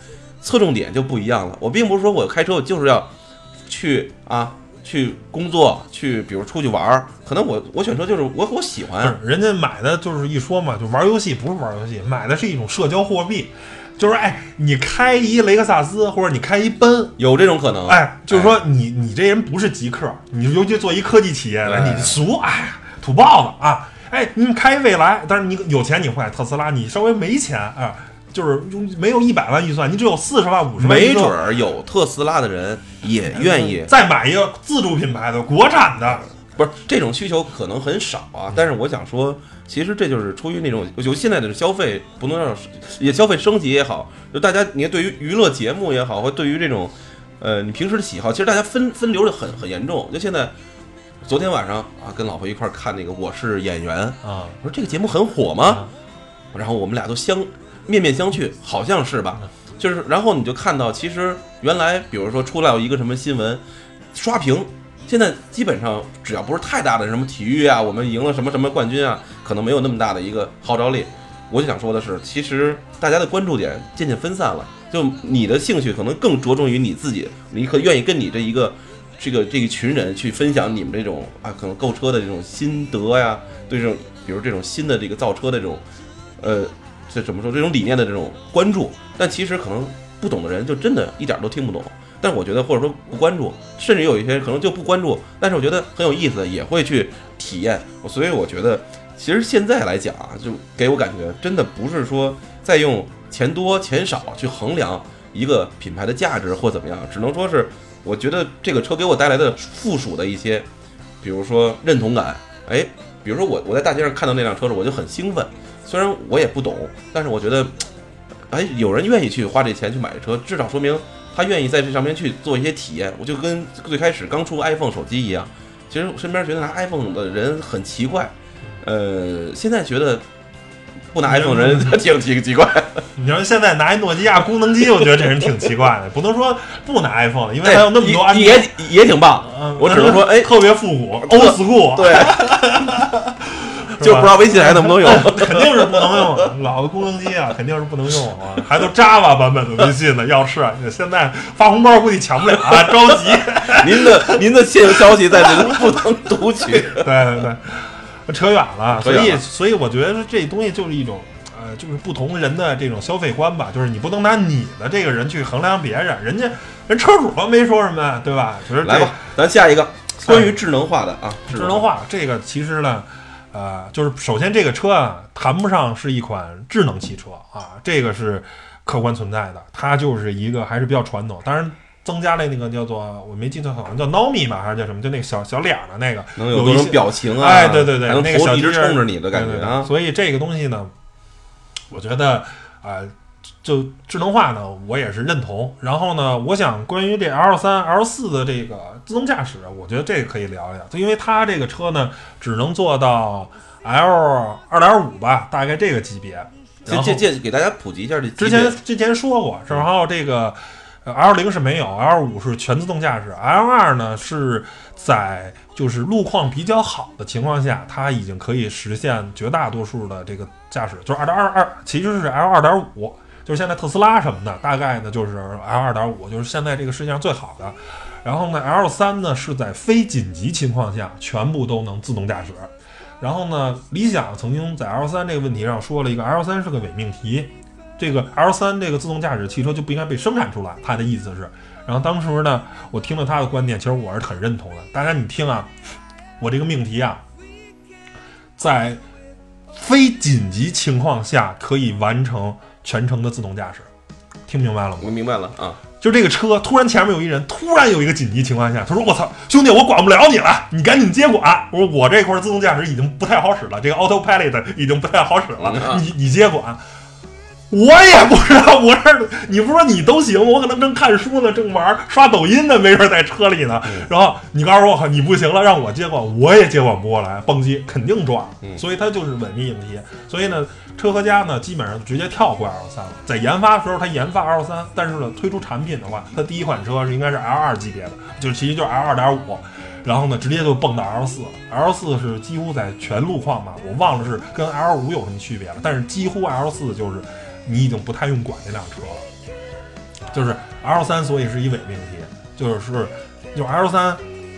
侧重点就不一样了。我并不是说我开车我就是要去啊去工作，去比如出去玩儿，可能我我选车就是我我喜欢。人家买的就是一说嘛，就玩游戏不是玩游戏，买的是一种社交货币，就是哎，你开一雷克萨斯或者你开一奔。有这种可能，哎，就是说你你这人不是极客，你尤其做一科技企业的，你俗，哎，土包子啊，哎，你开未来，但是你有钱你会特斯拉，你稍微没钱啊，就是用没有一百万预算，你只有四十万五十万，没准儿有特斯拉的人也愿意。再买一个自主品牌的国产的，不是这种需求可能很少啊，但是我想说，其实这就是出于那种，就现在的消费不能让也消费升级也好，就大家你看对于娱乐节目也好，或对于这种呃你平时的喜好，其实大家分分流的很很严重。就现在昨天晚上啊，跟老婆一块儿看那个《我是演员》，啊，我说这个节目很火吗？然后我们俩都相面面相觑，好像是吧。就是然后你就看到，其实原来比如说出来有一个什么新闻，刷屏，现在基本上只要不是太大的什么体育啊，我们赢了什么什么冠军啊，可能没有那么大的一个号召力。我就想说的是，其实大家的关注点渐渐分散了，就你的兴趣可能更着重于你自己，你可愿意跟你这一个这个这一群人去分享你们这种啊，可能购车的这种心得呀，对这种比如这种新的这个造车的这种，呃，这怎么说这种理念的这种关注，但其实可能不懂的人就真的一点都听不懂。但是我觉得或者说不关注，甚至有一些可能就不关注，但是我觉得很有意思，也会去体验。所以我觉得，其实现在来讲啊，就给我感觉真的不是说在用钱多钱少去衡量一个品牌的价值或怎么样，只能说是我觉得这个车给我带来的附属的一些，比如说认同感，哎，比如说我我在大街上看到那辆车时，我就很兴奋，虽然我也不懂，但是我觉得，哎，有人愿意去花这钱去买这车，至少说明他愿意在这上面去做一些体验。我就跟最开始刚出 iPhone 手机一样，其实我身边觉得拿 iPhone 的人很奇怪，呃，现在觉得不拿 iPhone 的人 挺奇奇怪。你说现在拿一诺基亚功能机，我觉得这人挺奇怪的，不能说不拿 iPhone，因为还有那么多安哎也也也挺棒。嗯我只能说，哎，特别复古，old school，对，就不知道微信还能不能用。肯定是不能用啊，老的功能机啊，肯定是不能用啊，还都 Java 版本的微信呢。要是现在发红包估计抢不了啊，着急。您的您的现有消息在这里不能读取。对对对，扯远了。所以所以我觉得这东西就是一种呃，就是不同人的这种消费观吧，就是你不能拿你的这个人去衡量别人，人家人车主没说什么，对吧？就是来吧，咱下一个关于智能化的啊，智能化这个其实呢，呃，就是首先这个车啊，谈不上是一款智能汽车啊，这个是客观存在的，它就是一个还是比较传统，当然。增加了那个叫做我没记错，好像叫 Nomi 吧，还是叫什么？就那个小小脸儿的那个，能有各种表情啊，哎，对对对，那个小一直冲着你的感觉啊。所以这个东西呢，我觉得啊、就智能化呢，我也是认同。然后呢，我想关于这 L 三、L 四的这个自动驾驶，我觉得这个可以聊一聊，就因为它这个车呢，只能做到 L 二点五吧，大概这个级别。然后这这这给大家普及一下这之前之前说过，然后这个呃 L 零是没有，L 五是全自动驾驶，L 二呢是在就是路况比较好的情况下，它已经可以实现绝大多数的这个驾驶，就是二点二二，其实是 L 二点五，就是现在特斯拉什么的，大概呢就是 L 二点五，就是现在这个世界上最好的。然后呢，L 三呢是在非紧急情况下全部都能自动驾驶。然后呢，理想曾经在 L 三这个问题上说了一个 L 三是个伪命题，这个 L 三这个自动驾驶汽车就不应该被生产出来，他的意思是。然后当时呢，我听了他的观点，其实我是很认同的。大家你听啊，我这个命题啊，在非紧急情况下可以完成全程的自动驾驶，听明白了吗？我明白了啊，就这个车突然前面有一人，突然有一个紧急情况下，他说：“我操，兄弟，我管不了你了，你赶紧接管。”我说：“我这块儿自动驾驶已经不太好使了，这个 autopilot 已经不太好使了，嗯你你接管。”我也不知道，我这你不是说你都行，我可能正看书呢，正玩儿刷抖音呢，没准在车里呢。然后你告诉我你不行了，让我接管，我也接管不过来，蹦机肯定撞。嗯所以它就是伪命题。所以呢，车和家呢基本上直接跳过 L 三了。在研发的时候，它研发 L 三，但是呢推出产品的话，它第一款车是应该是 L 二级别的，就其实就是 L 二点五。然后呢，直接就蹦到 L 四，L 四是几乎在全路况吧，我忘了是跟 L 五有什么区别了，但是几乎 L 四就是你已经不太用管这辆车了，就是 L 三，所以是一伪命题，就是就是 L 三，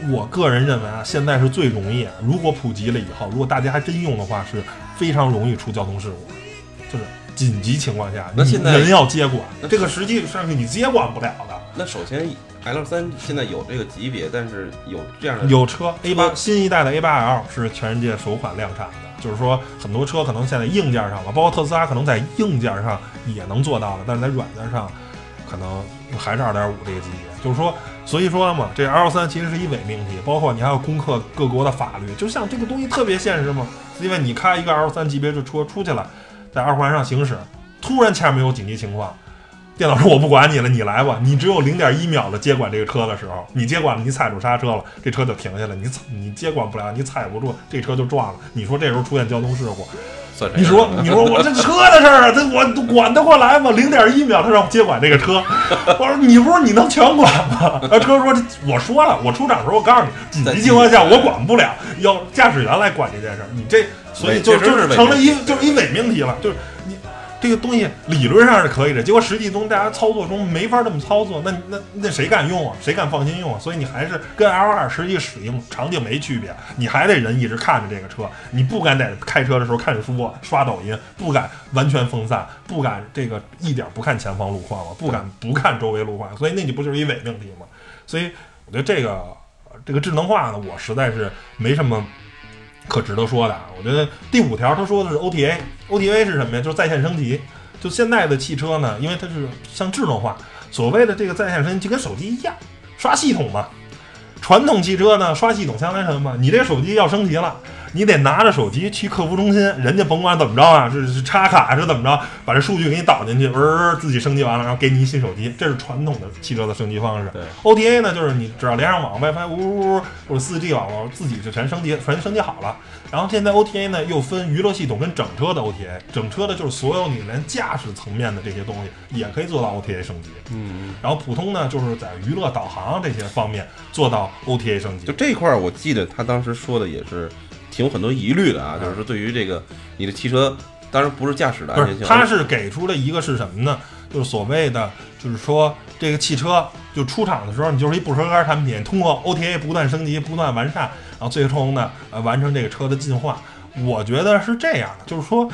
我个人认为啊，现在是最容易，如果普及了以后，如果大家还真用的话，是非常容易出交通事故，就是紧急情况下，那现在人要接管那，这个实际上是你接管不了的。那首先 L 三现在有这个级别，但是有这样的有车 A 八新一代的 A 八 L 是全世界首款量产的，就是说很多车可能现在硬件上了，包括特斯拉可能在硬件上也能做到了，但是在软件上可能还是二点五这个级别。就是说，所以说嘛，这 L 三其实是一伪命题，包括你还要攻克各国的法律，就像这个东西特别现实嘛，因为你开一个 L 三级别的车出去了，在二环上行驶，突然前面有紧急情况。电脑说：“我不管你了，你来吧。你只有零点一秒的接管这个车的时候，你接管了，你踩住刹车了，这车就停下了。你你接管不了，你踩不住，这车就撞了。你说这时候出现交通事故，你说，你说我这车的事儿啊，这我管得过来吗？零点一秒他让我接管这个车，我说你不是你能全管吗？啊，车说这我说了，我出厂的时候我告诉你，紧急情况下我管不了，要驾驶员来管这件事儿。你这所以就就是成了一就是一伪命题了，就是你。这个东西理论上是可以的，结果实际中大家操作中没法这么操作，那那那谁敢用啊？谁敢放心用啊？所以你还是跟 L 二实际使用场景没区别，你还得人一直看着这个车，你不敢在开车的时候看书、刷抖音，不敢完全分散，不敢这个一点不看前方路况了，不敢不看周围路况，所以那你不就是一伪命题吗？所以我觉得这个这个智能化呢，我实在是没什么可值得说的啊。我觉得第五条他说的是 OTA，OTA 是什么呀？就是在线升级。就现在的汽车呢，因为它是像智能化，所谓的这个在线升级就跟手机一样，刷系统嘛。传统汽车呢，刷系统相当于什么？你这手机要升级了，你得拿着手机去客服中心，人家甭管怎么着啊，是是插卡是怎么着，把这数据给你导进去，呃，自己升级完了，然后给你一新手机，这是传统的汽车的升级方式。对 OTA 呢，就是你只要连上网，WiFi 呜呜呜或者 4G 网络，自己就全升级，全升级好了。然后现在 OTA 呢又分娱乐系统跟整车的 OTA，整车的就是所有你连驾驶层面的这些东西也可以做到 OTA 升级。嗯，然后普通呢就是在娱乐导航这些方面做到 OTA 升级就。这块儿，我记得他当时说的也是挺有很多疑虑的啊，就是说对于这个你的汽车，当然不是驾驶的不安全性，，是他是给出了一个是什么呢？就是所谓的，就是说这个汽车就出厂的时候，你就是一不合格产品，通过 OTA 不断升级、不断完善，然后最终呢，呃，完成这个车的进化。我觉得是这样的，就是说，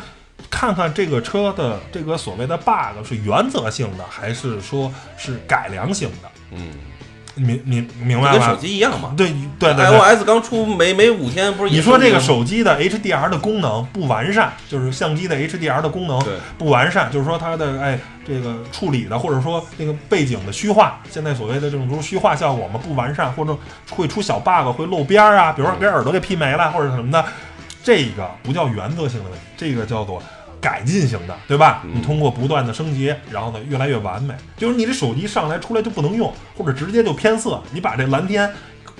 看看这个车的这个所谓的 bug 是原则性的，还是说是改良型的？嗯，明明明白就跟手？机一样嘛。对对 iOS 刚出没没五天，不是你说这个手机的 HDR 的功能不完善，就是相机的 HDR 的功能不完善，就是说它的哎这个处理的，或者说那个背景的虚化，现在所谓的这种就是虚化效果嘛不完善，或者会出小 bug，会漏边儿啊，比如说给耳朵给劈没了或者什么的，这个不叫原则性的问题，这个叫做改进型的，对吧？嗯你通过不断的升级，然后呢越来越完美，就是你这手机上来出来就不能用，或者直接就偏色，你把这蓝天。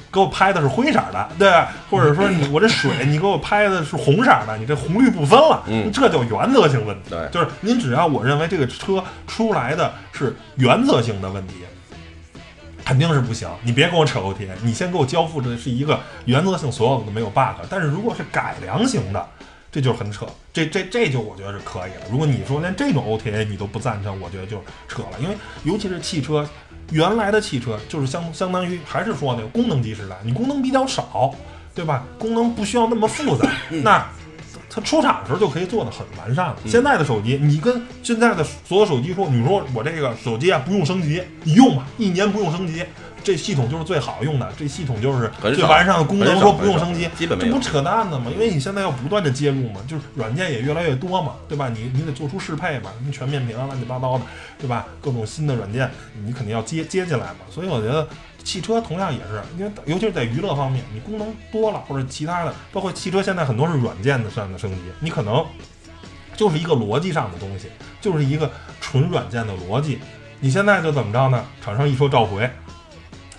给我拍的是灰色的，对吧，或者说你我这水你给我拍的是红色的，你这红绿不分了，嗯这叫原则性问题。对就是您只要我认为这个车出来的是原则性的问题，肯定是不行。你别跟我扯 OTA，你先给我交付的是一个原则性所有的没有 bug。但是如果是改良型的，这就很扯。这这这就我觉得是可以了。如果你说连这种 OTA 你都不赞成，我觉得就扯了。因为尤其是汽车，原来的汽车就是相相当于还是说那个功能机时代，你功能比较少，对吧？功能不需要那么复杂，那。它出厂的时候就可以做的很完善了。现在的手机，你跟现在的所有手机说，你说我这个手机啊不用升级，你用吧，一年不用升级，这系统就是最好用的，这系统就是最完善的功能，说不用升级，基本这不扯淡的吗？因为你现在要不断的接入嘛，就是软件也越来越多嘛，对吧？你你得做出适配嘛，你全面屏啊乱七八糟的，对吧？各种新的软件你肯定要接接进来嘛，所以我觉得。汽车同样也是，因为尤其是在娱乐方面，你功能多了或者其他的，包括汽车现在很多是软件的上的升级，你可能就是一个逻辑上的东西，就是一个纯软件的逻辑。你现在就怎么着呢？厂商一说召回，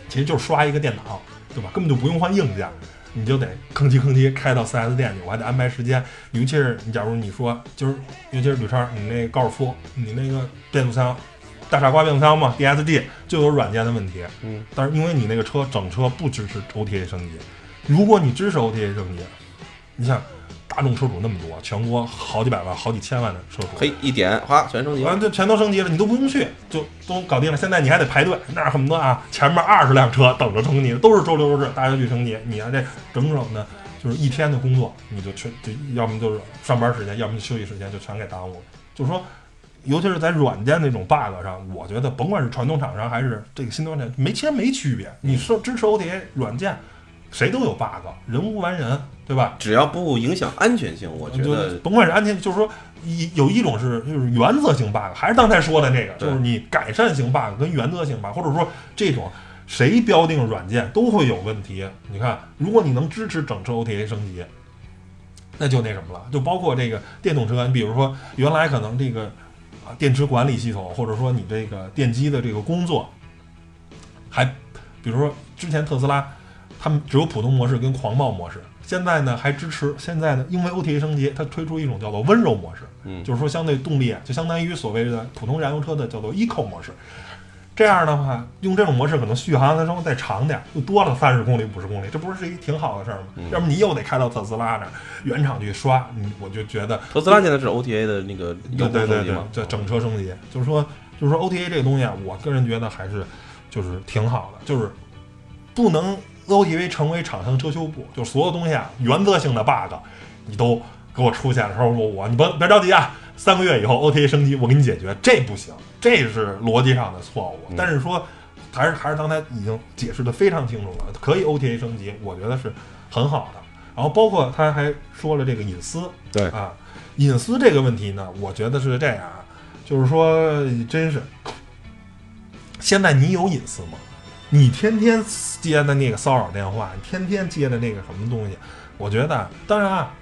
其实就是刷一个电脑，对吧？根本就不用换硬件，你就得吭叽吭叽开到 4S 店去，我还得安排时间。尤其是你，假如你说就是，尤其是吕超，你那高尔夫，你那个变速箱。大傻瓜变速箱嘛，DSG 就有软件的问题。嗯，但是因为你那个车整车不支持 OTA 升级，如果你支持 OTA 升级，你想大众车主那么多，全国好几百万、好几千万的车主，嘿一点哗全升级了。完这全都升级了，你都不用去，就都搞定了。现在你还得排队，那儿恨不得啊，前面二十辆车等着升级，都是周六周日大家去升级。你看这整整的，就是一天的工作，你就全就要么就是上班时间，要么就休息时间，就全给耽误了。就是说，尤其是在软件那种 bug 上，我觉得甭管是传统厂商还是这个新端产，没其实没区别。你说支持 OTA 软件，谁都有 bug，人无完人，对吧？只要不影响安全性，我觉得甭管是安全，就是说一有一种是就是原则性 bug，还是刚才说的那个，就是你改善型 bug 跟原则性 bug，或者说这种谁标定软件都会有问题。你看，如果你能支持整车 OTA 升级，那就那什么了，就包括这个电动车，你比如说原来可能这个啊电池管理系统，或者说你这个电机的这个工作，还比如说之前特斯拉他们只有普通模式跟狂暴模式，现在呢还支持，现在呢因为 OTA 升级，它推出一种叫做温柔模式，嗯。就是说相对动力啊就相当于所谓的普通燃油车的叫做 Eco 模式。这样的话，用这种模式可能续航的时候再长点儿，又多了三十公里、五十公里，这不是一挺好的事儿吗？嗯。要不你又得开到特斯拉那儿原厂去刷，你我就觉得特斯拉现在是 OTA 的那个对油对对对封升级嘛，，这整车升级，就是说，就是说 OTA 这个东西啊，我个人觉得还是就是挺好的，就是不能 OTA 成为厂商遮羞布，就所有东西啊，原则性的 bug 你都给我出现的时候，我我你别别着急啊，三个月以后 OTA 升级我给你解决，这不行，这是逻辑上的错误。嗯但是说还是还是刚才已经解释的非常清楚了，可以 OTA 升级，我觉得是很好的。然后包括他还说了这个隐私，对啊，隐私这个问题呢，我觉得是这样啊，就是说，真是，现在你有隐私吗？你天天接的那个骚扰电话，你天天接的那个什么东西，我觉得，当然啊，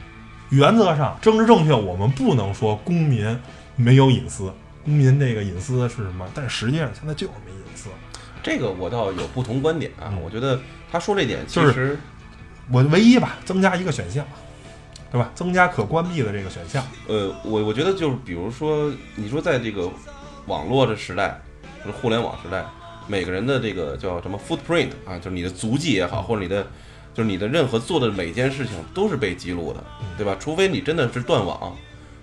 原则上政治正确，我们不能说公民没有隐私，公民这个隐私是什么？但实际上现在就是没隐私。这个我倒有不同观点啊嗯。我觉得他说这点其就是实我唯一吧，增加一个选项，对吧？增加可关闭的这个选项。呃，我我觉得就是，比如说，你说在这个网络的时代，就是互联网时代，每个人的这个叫什么 footprint 啊，就是你的足迹也好，或者你的就是你的任何做的每件事情都是被记录的，对吧？除非你真的是断网，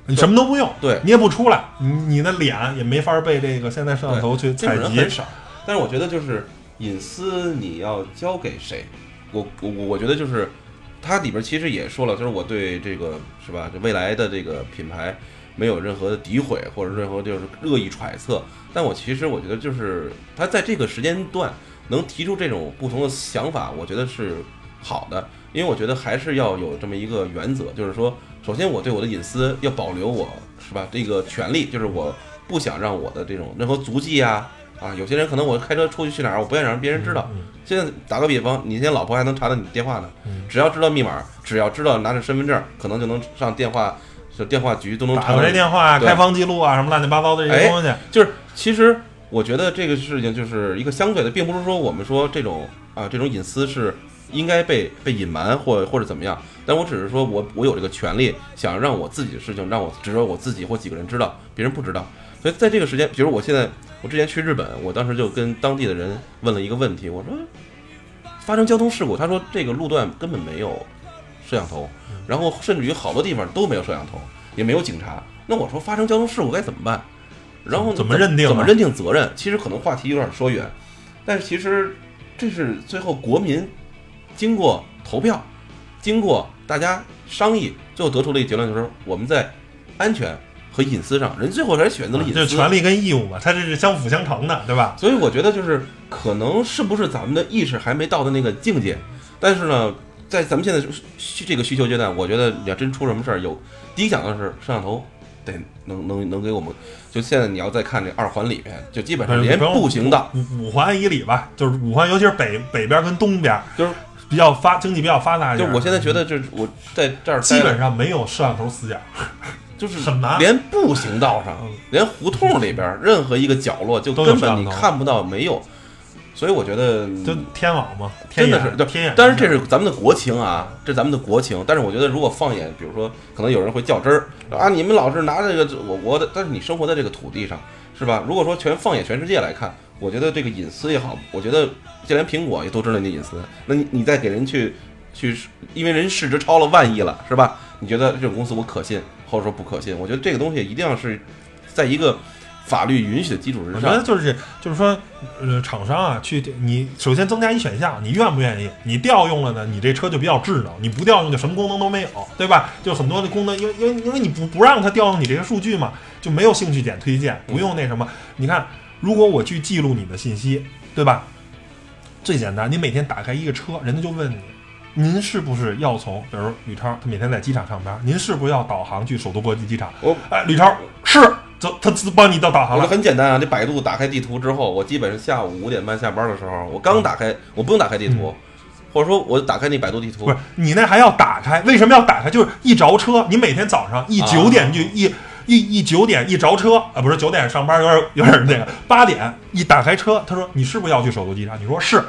你什么都不用，对你也不出来，你你的脸也没法被这个现在摄像头去这采集种人很。少。但是我觉得就是隐私你要交给谁？我我我觉得就是它里边其实也说了，就是我对这个是吧，就未来的这个品牌没有任何的诋毁或者任何就是恶意揣测。但我其实我觉得就是他在这个时间段能提出这种不同的想法，我觉得是好的，因为我觉得还是要有这么一个原则，就是说，首先我对我的隐私要保留我是吧这个权利，就是我不想让我的这种任何足迹啊。啊，有些人可能我开车出去去哪儿，我不愿意让别人知道。嗯现在打个比方，你现在老婆还能查到你电话呢，嗯只要知道密码，只要知道拿着身份证，可能就能上电话，就电话局都能打过这查到你。电话、啊开房记录啊，什么乱七八糟的这些东西，就是其实我觉得这个事情就是一个相对的，并不是说我们说这种啊这种隐私是应该被被隐瞒或或者怎么样，但我只是说我我有这个权利，想让我自己的事情让我只有我自己或几个人知道，别人不知道。所以在这个时间，比如我现在我之前去日本，我当时就跟当地的人问了一个问题，我说发生交通事故，他说这个路段根本没有摄像头，然后甚至于好多地方都没有摄像头，也没有警察。那我说发生交通事故该怎么办？然后怎么认定啊怎么认定责任？其实可能话题有点说远，但是其实这是最后国民经过投票，经过大家商议，最后得出的一个结论，就是我们在安全和隐私上，人最后还是选择了隐私。就是权利跟义务嘛，它这是相辅相成的，对吧？所以我觉得就是可能是不是咱们的意识还没到的那个境界，但是呢，在咱们现在这个需求阶段，我觉得你要真出什么事儿，有第一想的是摄像头得能能能给我们，就现在你要再看这二环里面，就基本上连步行道，五五环以里吧，就是五环，尤其是北北边跟东边，就是比较发经济比较发达一点。就我现在觉得就是我在这儿基本上没有摄像头死角，就是很难连步行道上嗯，连胡同里边任何一个角落，就根本你看不到没有。所以我觉得就天网嘛，真的是，就天眼。但是这是咱们的国情啊，这是咱们的国情。但是我觉得，如果放眼，比如说，可能有人会较真儿啊，你们老是拿这个我国的，但是你生活在这个土地上，是吧？如果说全放眼全世界来看，我觉得这个隐私也好，我觉得就连苹果也都知道你的隐私，那你你再给人去去，因为人市值超了万亿了，是吧？你觉得这种公司我可信，或者说不可信？我觉得这个东西一定要是在一个法律允许的基础之上。我觉得就是就是说，呃，厂商啊，去你首先增加一选项，你愿不愿意？你调用了呢，你这车就比较智能；你不调用就什么功能都没有，对吧？就很多的功能，因为因为因为你不不让它调用你这些数据嘛，就没有兴趣点推荐，不用那什么。你看，如果我去记录你的信息，对吧？最简单，你每天打开一个车，人家就问你。您是不是要从，比如吕超，他每天在机场上班，您是不是要导航去首都国际机场？哦哎，吕超是，走，他自帮你到导航我了。很简单啊，你百度打开地图之后，我基本上下午五点半下班的时候，我刚打开，我不用打开地图，或者说我打开那百度地图嗯不，是你那还要打开？为什么要打开？就是一着车，你每天早上一啊九点就一、一一九点一着车啊，不是九点上班，有点有点那个八点一打开车，他说你是不是要去首都机场？你说是，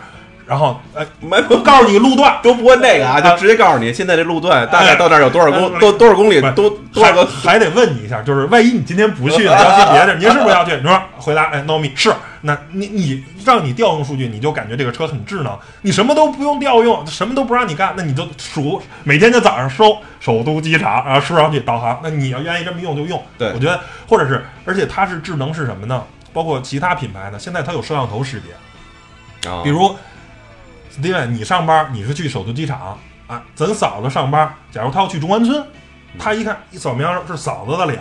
然后哎，没不告诉你路段，都不问这个啊，就直接告诉你现在这路段大概到这儿有多少公哎多多少公里多多少个还还得问你一下，就是万一你今天不去呢，要去别的地儿，您是不是要去？你说回答，哎，no me 是。那你你让你调用数据，你就感觉这个车很智能，你什么都不用调用，什么都不让你干，那你就数每天就早上收首都机场，然后输上去导航。那你要愿意这么用就用。对我觉得，或者是，而且它是智能是什么呢？包括其他品牌呢，现在它有摄像头识别，啊比如 Steven，你上班你是去首都机场啊，咱嫂子上班，假如她要去中关村，她一看一扫描是嫂子的脸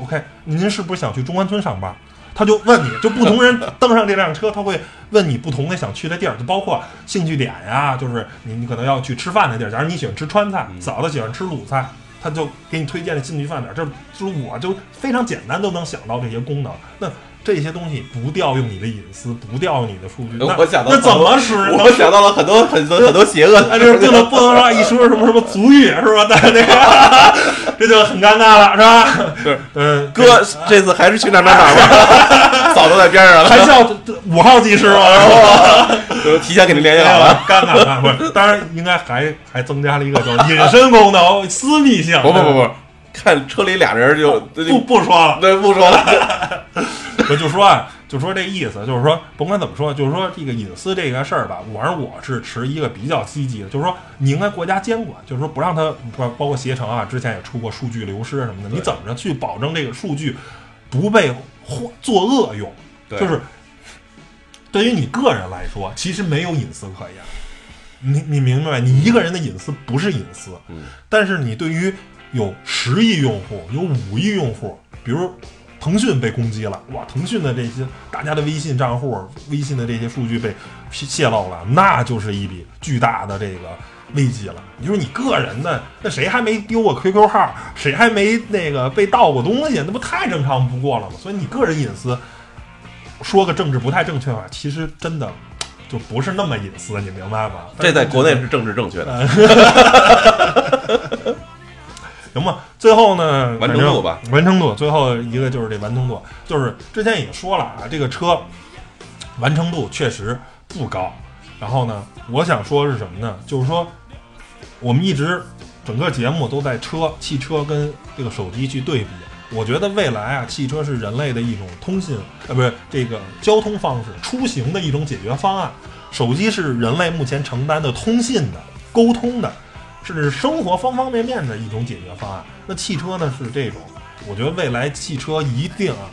，OK，您是不是想去中关村上班？他就问你，就不同人 登上这辆车，他会问你不同的想去的地儿，就包括兴趣点呀，就是你你可能要去吃饭的地儿。假如你喜欢吃川菜，嫂子喜欢吃鲁菜，他就给你推荐的兴趣饭点儿。这就是我就非常简单都能想到这些功能。那这些东西不调用你的隐私，不调用你的数据，那我想到那怎么使？我想到了很多很多很多邪恶的，啊，就是不能不能让一说什么什么足语是吧？那那个 这就很尴尬了，是吧？是嗯，哥这次还是去哪哪哪儿吧，嫂子在边上了，还叫五号技师吗？是吧？就提前给您联系好了。尴尬尴尬，不是，当然应该还还增加了一个叫隐身功能、私密性。不不不不，看车里俩人就不不说了，对不说了，我就说啊，就说这意思，就是说，甭管怎么说，就是说这个隐私这个事儿吧，反正我是持一个比较积极的，就是说你应该国家监管，就是说不让他包包括携程啊，之前也出过数据流失什么的，你怎么着去保证这个数据不被或作恶用？对就是对于你个人来说，其实没有隐私可言。你你明白？你一个人的隐私不是隐私，嗯但是你对于有十亿用户、有五亿用户，比如腾讯被攻击了，哇，腾讯的这些大家的微信账户、微信的这些数据被泄泄露了，那就是一笔巨大的这个危机了。你说你个人的，那谁还没丢过 QQ 号？谁还没那个被盗过东西？那不太正常不过了吗？所以你个人隐私，说个政治不太正确吧，其实真的就不是那么隐私，你明白吗？这在国内是政治正确的。行吧，最后呢，完成度吧完成度，最后一个就是这完成度，就是之前也说了啊，这个车完成度确实不高。然后呢，我想说是什么呢？就是说我们一直整个节目都在车、汽车跟这个手机去对比。我觉得未来啊，汽车是人类的一种通信，呃，不是这个交通方式、出行的一种解决方案。手机是人类目前承担的通信的、沟通的，甚至是生活方方面面的一种解决方案。那汽车呢是这种，我觉得未来汽车一定啊，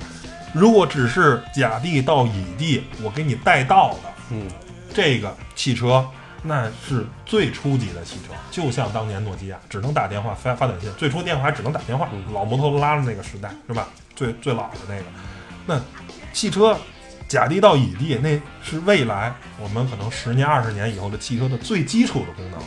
如果只是甲地到乙地，我给你带到的，嗯，这个汽车那是最初级的汽车，就像当年诺基亚只能打电话发发短信，最初电话还只能打电话，老摩托罗拉的那个时代是吧？最最老的那个，那汽车甲地到乙地，那是未来我们可能十年、二十年以后的汽车的最基础的功能。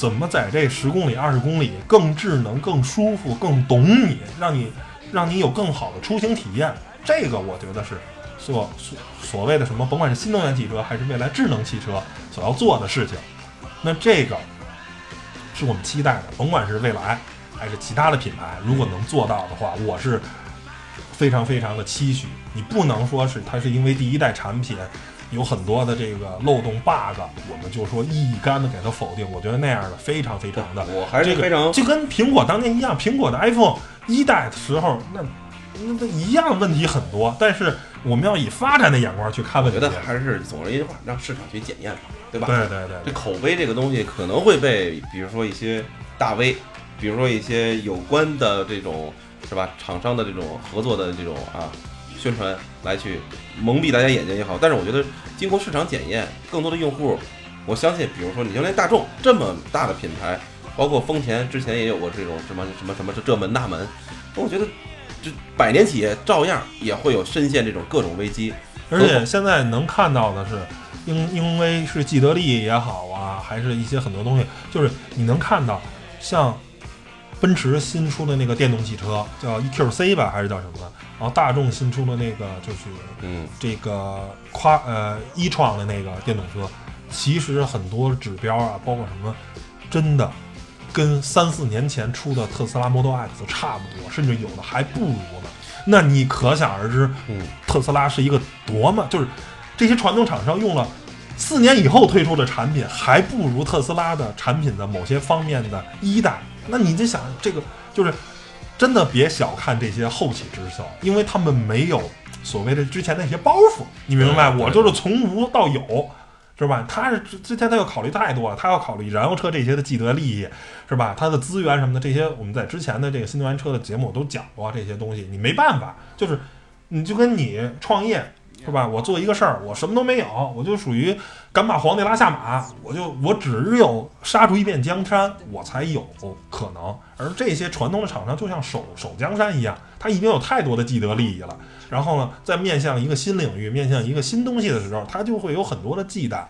怎么在这十公里、二十公里更智能、更舒服、更懂你，让你让你有更好的出行体验？这个我觉得是所所所谓的什么，甭管是新能源汽车还是未来智能汽车所要做的事情。那这个是我们期待的，甭管是未来还是其他的品牌，如果能做到的话，我是非常非常的期许。你不能说是它是因为第一代产品有很多的这个漏洞 bug，我们就说一竿子给它否定。我觉得那样的非常非常的，我还这个是非常就跟苹果当年一样，苹果的 iPhone 一代的时候，那那那一样问题很多，但是我们要以发展的眼光去看问题。我觉得还是总而言之话，让市场去检验吧，对吧？对对对这口碑这个东西可能会被，比如说一些大 V，比如说一些有关的这种是吧，厂商的这种合作的这种啊宣传来去蒙蔽大家眼睛也好。但是我觉得经过市场检验，更多的用户，我相信，比如说你就连大众这么大的品牌，包括丰田之前也有过这种什么什么什么这这门那门，我觉得这百年企业照样也会有深陷这种各种危机。而且现在能看到的是，因因为是既得利益也好啊，还是一些很多东西，就是你能看到，像奔驰新出的那个电动汽车叫 EQC 吧，还是叫什么？然后大众新出的那个就是嗯，这个夸呃一创的那个电动车，其实很多指标啊，包括什么，真的跟三四年前出的特斯拉 Model X 差不多，甚至有的还不如呢。那你可想而知，嗯，特斯拉是一个多么就是这些传统厂商用了四年以后推出的产品还不如特斯拉的产品的某些方面的一代，那你就想这个就是真的别小看这些后起之秀，因为他们没有所谓的之前那些包袱，你明白？我就是从无到有。是吧？他是之之前他要考虑太多了，他要考虑燃油车这些的既得利益，是吧？他的资源什么的这些，我们在之前的这个新能源车的节目都讲过这些东西，你没办法，就是你就跟你创业是吧？我做一个事儿，我什么都没有，我就属于敢把皇帝拉下马，我就我只有杀出一片江山，我才有可能。而这些传统的厂商就像守守江山一样，他已经有太多的既得利益了。然后呢，在面向一个新领域、面向一个新东西的时候，他就会有很多的忌惮，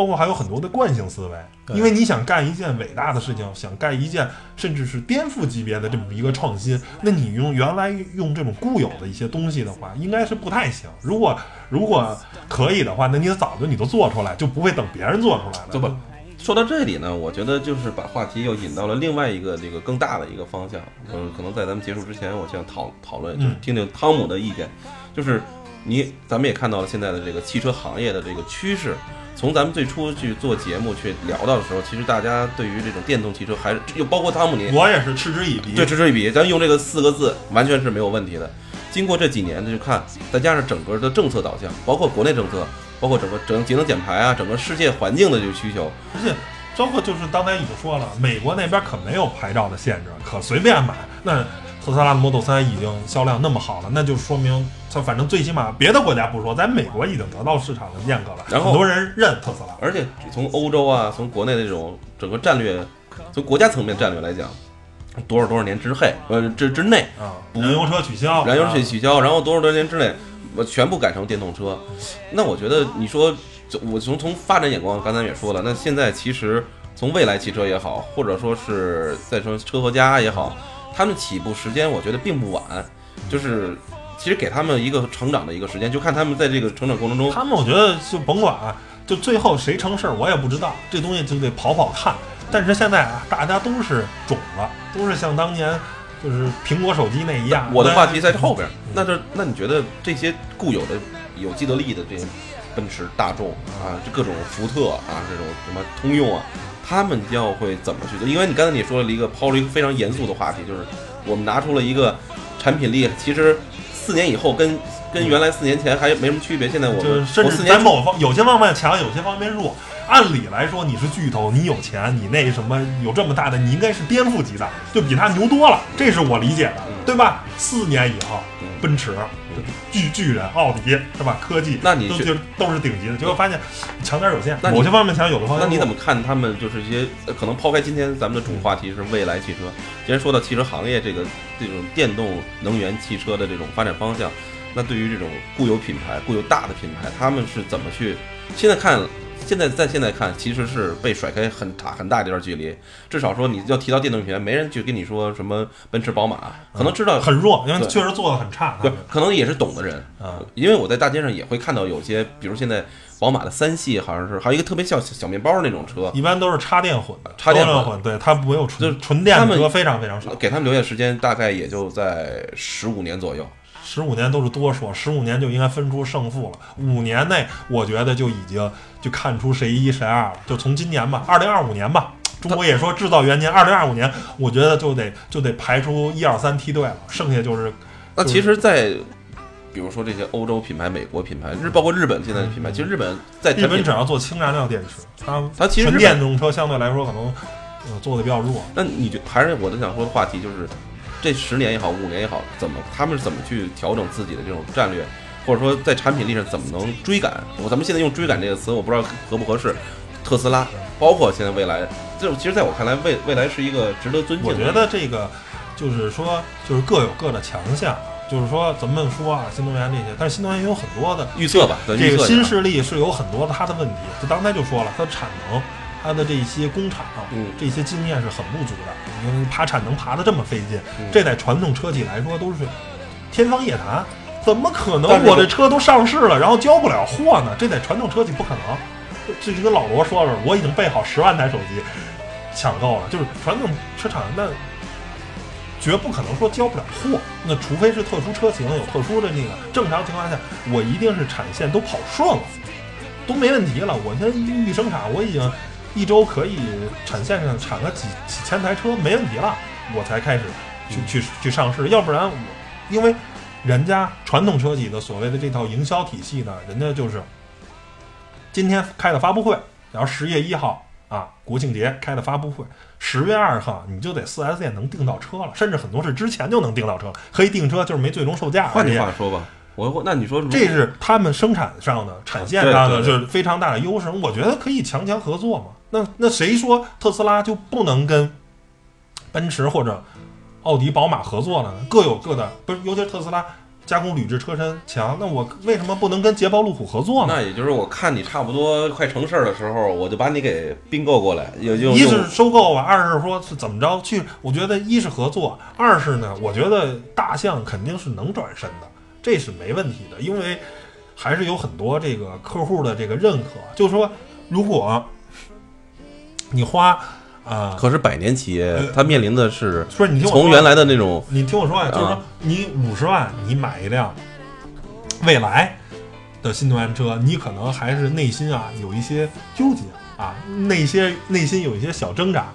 包括还有很多的惯性思维。因为你想干一件伟大的事情，想干一件甚至是颠覆级别的这么一个创新，那你用原来用这种固有的一些东西的话，应该是不太行。如果如果可以的话，那你早就你都做出来，就不会等别人做出来了。对吧？说到这里呢，我觉得就是把话题又引到了另外一个这个更大的一个方向。嗯，可能在咱们结束之前，我想讨讨论，就是嗯听听汤姆的意见。就是你，咱们也看到了现在的这个汽车行业的这个趋势。从咱们最初去做节目去聊到的时候，其实大家对于这种电动汽车还是又包括汤姆尼我也是嗤之以鼻。对，嗤之以鼻。咱用这个四个字完全是没有问题的。经过这几年的去看，再加上整个的政策导向，包括国内政策，包括整个整节能减排啊，整个世界环境的这个需求，而且包括就是刚才已经说了，美国那边可没有牌照的限制，可随便买。那特斯拉的 Model 3已经销量那么好了，那就说明它反正最起码别的国家不说，在美国已经得到市场的认可了，然后很多人认特斯拉。而且从欧洲啊，从国内的这种整个战略，从国家层面战略来讲，多少多少年之内，呃之之内，啊，不燃油车取消，燃油车啊取消，然后多少多少年之内，我全部改成电动车。那我觉得你说，就我从从发展眼光，刚才也说了，那现在其实从未来汽车也好，或者说是再说车和家也好，他们起步时间我觉得并不晚，就是其实给他们一个成长的一个时间，就看他们在这个成长过程中，他们我觉得就甭管啊，就最后谁成事儿我也不知道，这东西就得跑跑看。但是现在啊，大家都是种了，都是像当年就是苹果手机那一样。我的话题在后边。嗯那这那你觉得这些固有的有既得利益的这些奔驰、大众啊，这各种福特啊，这种什么通用啊，他们要会怎么去做？因为你刚才你说了一个抛了一个非常严肃的话题，就是我们拿出了一个产品力，其实四年以后跟跟原来四年前还没什么区别。现在我们就甚至在某方有些方面强，有些方面弱。按理来说，你是巨头，你有钱，你那什么有这么大的，你应该是颠覆级的，就比他牛多了。这是我理解的，嗯对吧？四年以后，嗯奔驰、巨巨人、奥迪是吧？科技，那你都就都是顶级的，结果发现强点儿有限，某些方面强，有的方面那你怎么看他们就是一些呃可能抛开今天咱们的主话题是未来汽车，既然说到汽车行业这个这种电动能源汽车的这种发展方向，那对于这种固有品牌、固有大的品牌，他们是怎么去？现在看，现在在现在看，其实是被甩开很大很大一段距离。至少说你要提到电动品牌，没人去跟你说什么奔驰、宝马，可能知道很弱，因为确实做的很差。对，可能也是懂的人。啊，因为我在大街上也会看到有些，比如现在宝马的三系，好像是还有一个特别像小小面包那种车，一般都是插电混的，插电混混，对，它没有纯就是纯纯电的车非常非常少。给他们留下时间大概也就在十五年左右。十五年都是多说，十五年就应该分出胜负了。五年内，我觉得就已经就看出谁一谁二了。就从今年吧，二零二五年吧，中国也说制造元年，二零二五年，我觉得就得就得排出一二三梯队了，剩下就是那其实，在比如说这些欧洲品牌、美国品牌，日包括日本现在的品牌，其实日本在日本只要做氢燃料电池，它它其实纯电动车相对来说可能呃做的比较弱。那你就还是我的想说的话题，就是这十年也好，五年也好，怎么他们是怎么去调整自己的这种战略，或者说在产品力上怎么能追赶？我咱们现在用“追赶”这个词，我不知道合不合适。特斯拉，包括现在未来，这种其实在我看来，未未来是一个值得尊敬的。我觉得这个就是说，就是各有各的强项。就是说，咱们说啊，新能源这些，但是新能源也有很多的预测吧，咱这个新势力是有很多的它的问题，就刚才就说了，它的产能，它的这些工厂，嗯这些经验是很不足的。因为爬产能爬得这么费劲，嗯这在传统车企来说都是天方夜谭。怎么可能我这车都上市了，然后交不了货呢？这在传统车企不可能。这就跟老罗说了，我已经备好十万台手机抢购了，就是传统车厂那绝不可能说交不了货，那除非是特殊车型有特殊的那个，正常情况下我一定是产线都跑顺了。都没问题了。我现在预预生产，我已经一周可以产线上产个几几千台车，没问题了，我才开始去去去上市。要不然我因为人家传统车企的所谓的这套营销体系呢，人家就是今天开的发布会，然后十月一号啊，国庆节开的发布会，十月二号你就得四 S 店能订到车了，甚至很多是之前就能订到车了，可以订车，就是没最终售价。换句话说吧，我那你说这是他们生产上的、产线上的，就是非常大的优势。我觉得可以强强合作嘛。那那谁说特斯拉就不能跟奔驰或者奥迪、宝马合作了呢？各有各的，不是？尤其是特斯拉加工铝制车身强，那我为什么不能跟捷豹、路虎合作呢？那也就是我看你差不多快成事儿的时候，我就把你给并购过来，有就一是收购吧，二是说是怎么着去？我觉得一是合作，二是呢，我觉得大象肯定是能转身的，这是没问题的，因为还是有很多这个客户的这个认可。就是说，如果你花啊，可是百年企业它面临的是不是你听我说从原来的那种你听我说啊，就是说啊你五十万你买一辆未来的新能源车，你可能还是内心啊有一些纠结啊，内些内心有一些小挣扎，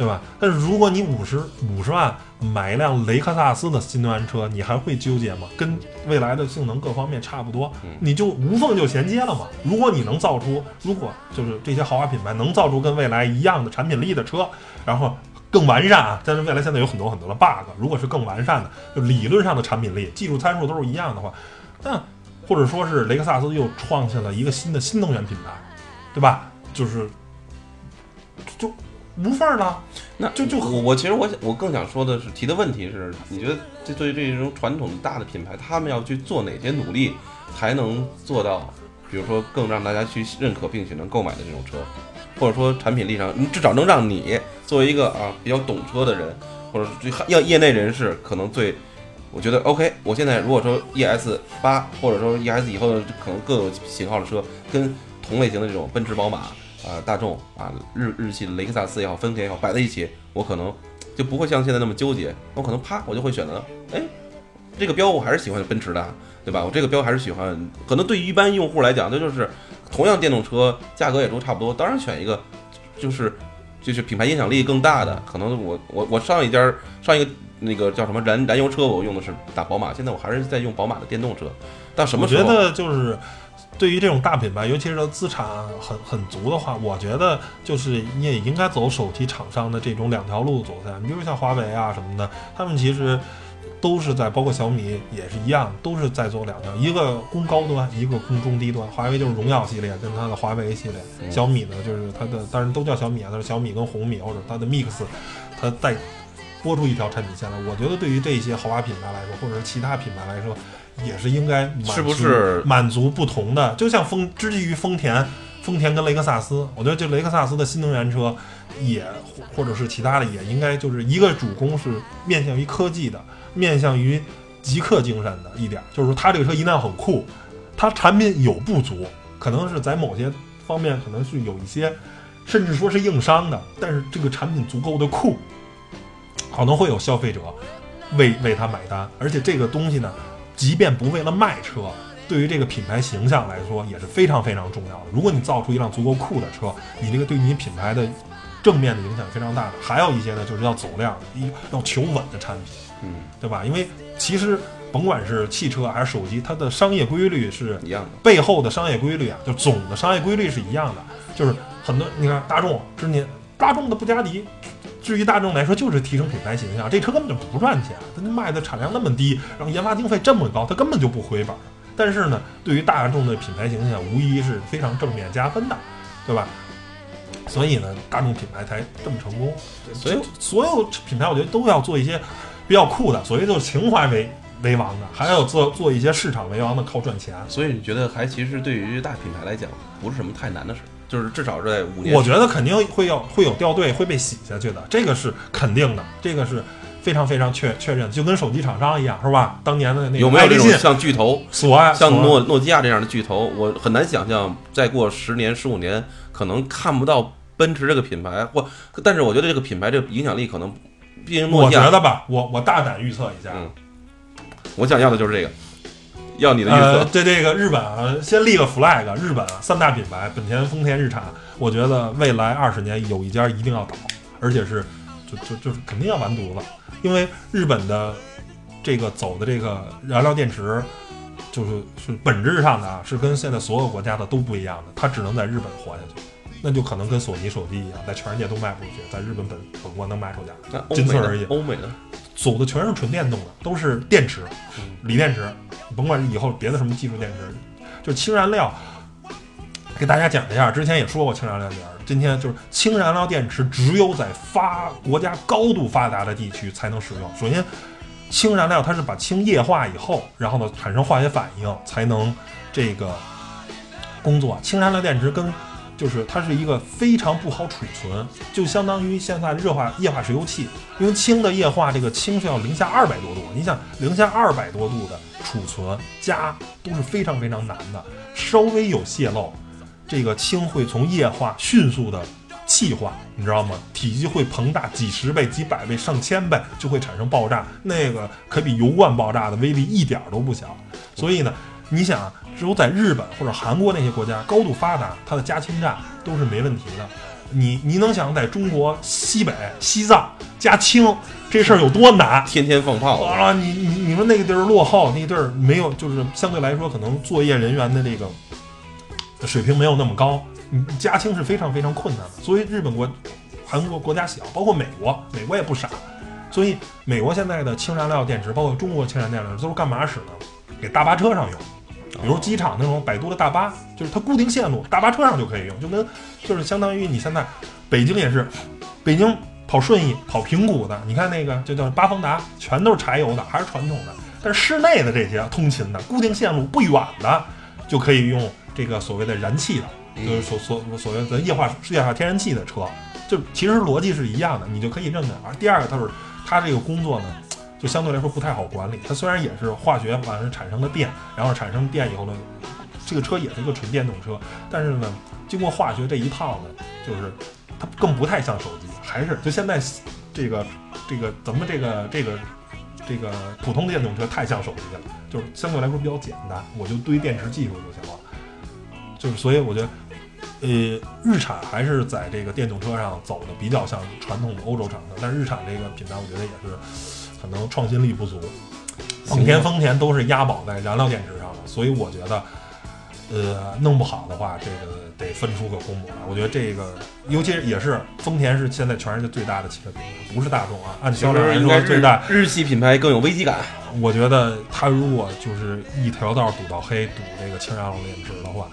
对吧？但是如果你五十五十万买一辆雷克萨斯的新能源车，你还会纠结吗？跟未来的性能各方面差不多，你就无缝就衔接了嘛。如果你能造出，如果就是这些豪华品牌能造出跟未来一样的产品力的车，然后更完善啊，但是未来现在有很多很多的 bug，如果是更完善的，就理论上的产品力、技术参数都是一样的话，那或者说是雷克萨斯又创下了一个新的新能源品牌，对吧？就是就无缝了。那就就我我其实我想我更想说的是提的问题是，你觉得这对于这种传统的大的品牌，他们要去做哪些努力，才能做到，比如说更让大家去认可并且能购买的这种车，或者说产品力上，你至少能让你作为一个啊比较懂车的人，或者是要业内人士，可能最。我觉得 OK，我现在如果说 ES 八或者说 ES 以后的可能各有型号的车，跟同类型的这种奔驰、宝马啊、大众啊、日日系的雷克萨斯也好、丰田也好摆在一起，我可能就不会像现在那么纠结，我可能啪我就会选择，哎，这个标我还是喜欢奔驰的，对吧？我这个标还是喜欢，可能对于一般用户来讲，那就是同样电动车价格也都差不多，当然选一个就是就是品牌影响力更大的，可能我我我上一家上一个那个叫什么燃燃油车，我用的是打宝马，现在我还是在用宝马的电动车，到什么时候？我觉得就是对于这种大品牌，尤其是资产很很足的话，我觉得就是你也应该走手机厂商的这种两条路走你。比如像华为啊什么的，他们其实都是在，包括小米也是一样，都是在做两条，一个攻高端，一个攻中低端。华为就是荣耀系列跟它的华为系列，嗯小米呢就是它的，当然都叫小米啊，它是小米跟红米或者它的 Mix，它带播出一条产品线来。我觉得对于这些豪华品牌来说，或者是其他品牌来说，也是应该满足是不是满足不同的？就像丰，至于丰田，丰田跟雷克萨斯，我觉得这雷克萨斯的新能源车也或或者是其他的，也应该就是一个主攻是面向于科技的，面向于极客精神的一点，就是说它这个车一定要很酷，它产品有不足，可能是在某些方面可能是有一些，甚至说是硬伤的，但是这个产品足够的酷，可能会有消费者为为它买单，而且这个东西呢，即便不为了卖车，对于这个品牌形象来说也是非常非常重要的。如果你造出一辆足够酷的车，你这个对你品牌的正面的影响非常大的。还有一些呢，就是要走量，一要求稳的产品，嗯，对吧？因为其实甭管是汽车还是手机，它的商业规律是一样的。背后的商业规律啊，就总的商业规律是一样的。就是很多你看大众之年，大众的布加迪，至于大众来说就是提升品牌形象，这车根本就不赚钱，它卖的产量那么低，然后研发经费这么高，它根本就不回本儿。但是呢，对于大众的品牌形象，无疑是非常正面加分的，对吧？所以呢，大众品牌才这么成功。所以所有品牌，我觉得都要做一些比较酷的，所谓就是情怀为为王的，还要做做一些市场为王的，靠赚钱。所以你觉得还其实对于大品牌来讲，不是什么太难的事，就是至少在五年，我觉得肯定会有会有掉队，会被洗下去的，这个是肯定的，这个是非常非常确确认，就跟手机厂商一样，是吧？当年的那个有没有这种像巨头，索爱、像诺诺基亚这样的巨头，我很难想象再过十年、十五年，可能看不到奔驰这个品牌，或但是我觉得这个品牌这个影响力可能，毕竟诺基亚，我觉得吧，我我大胆预测一下，嗯我想要的就是这个，要你的预呃，测。对这个日本啊，先立个 flag，日本啊三大品牌本田、丰田、日产，我觉得未来二十年有一家一定要倒，而且是就就就是肯定要完犊子，因为日本的这个走的这个燃料电池。就是是本质上的啊，是跟现在所有国家的都不一样的，它只能在日本活下去，那就可能跟索尼手机一样，在全世界都卖不出去，在日本本本国能卖出去。仅此而已欧美呢？走的全是纯电动的，都是电池嗯、锂电池，甭管以后别的什么技术电池，就是氢燃料。给大家讲一下，之前也说过氢燃料电池，今天就是氢燃料电池只有在发国家高度发达的地区才能使用。首先，氢燃料它是把氢液化以后，然后呢产生化学反应才能这个工作。氢燃料电池跟就是它是一个非常不好储存，就相当于现在热化液化石油气，因为氢的液化，这个氢是要零下二百多度，你想零下二百多度的储存加都是非常非常难的，稍微有泄漏，这个氢会从液化迅速的气化，你知道吗？体积会膨大几十倍、几百倍、上千倍，就会产生爆炸，那个可比油罐爆炸的威力一点都不小。所以呢，你想，啊只有在日本或者韩国那些国家高度发达，它的加氢站都是没问题的。你你能想在中国西北、西藏加氢这事儿有多难？天天放炮，啊，你你你说那个地儿落后，那地儿没有，就是相对来说可能作业人员的这个水平没有那么高，你加氢是非常非常困难的。所以日本国、韩国国家小，包括美国，美国也不傻，所以美国现在的氢燃料电池，包括中国氢燃料电池都是干嘛使呢？给大巴车上用。比如机场那种摆渡的大巴，就是它固定线路，大巴车上就可以用，就跟就是相当于你现在北京也是，北京跑顺义、跑平谷的，你看那个就叫八方达，全都是柴油的，还是传统的。但是室内的这些通勤的固定线路不远的，就可以用这个所谓的燃气的，就是所所所谓的液化液化天然气的车，就其实逻辑是一样的，你就可以认的。而第二个，它是它这个工作呢，就相对来说不太好管理。它虽然也是化学反正产生的电，然后产生电以后呢，这个车也是一个纯电动车，但是呢，经过化学这一套呢，就是它更不太像手机，还是就现在这个这个咱们这个这个这个普通电动车太像手机了，就是相对来说比较简单，我就堆电池技术就行了。就是所以我觉得，呃，日产还是在这个电动车上走的比较像传统的欧洲厂商，但是日产这个品牌我觉得也是可能创新力不足。本田、丰田都是押宝在燃料电池上的，所以我觉得，呃，弄不好的话，这个得分出个公母来。我觉得这个，尤其是也是丰田是现在全世界最大的汽车品牌，不是大众啊，按销量来说最大。日系品牌更有危机感。我觉得他如果就是一条道堵到黑，堵这个氢燃料电池的话，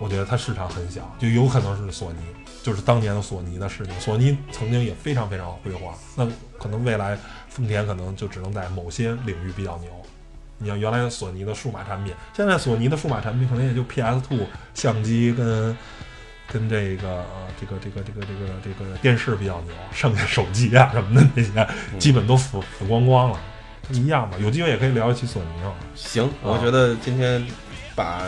我觉得它市场很小，就有可能是索尼，就是当年的索尼的事情。索尼曾经也非常非常辉煌，那可能未来丰田可能就只能在某些领域比较牛。你像原来索尼的数码产品，现在索尼的数码产品可能也就 PS Two 相机跟跟这个呃这个这个这个这个这个电视比较牛，剩下手机啊什么的那些基本都死死光光了，一样吧。有机会也可以聊一期索尼啊。行，我觉得今天把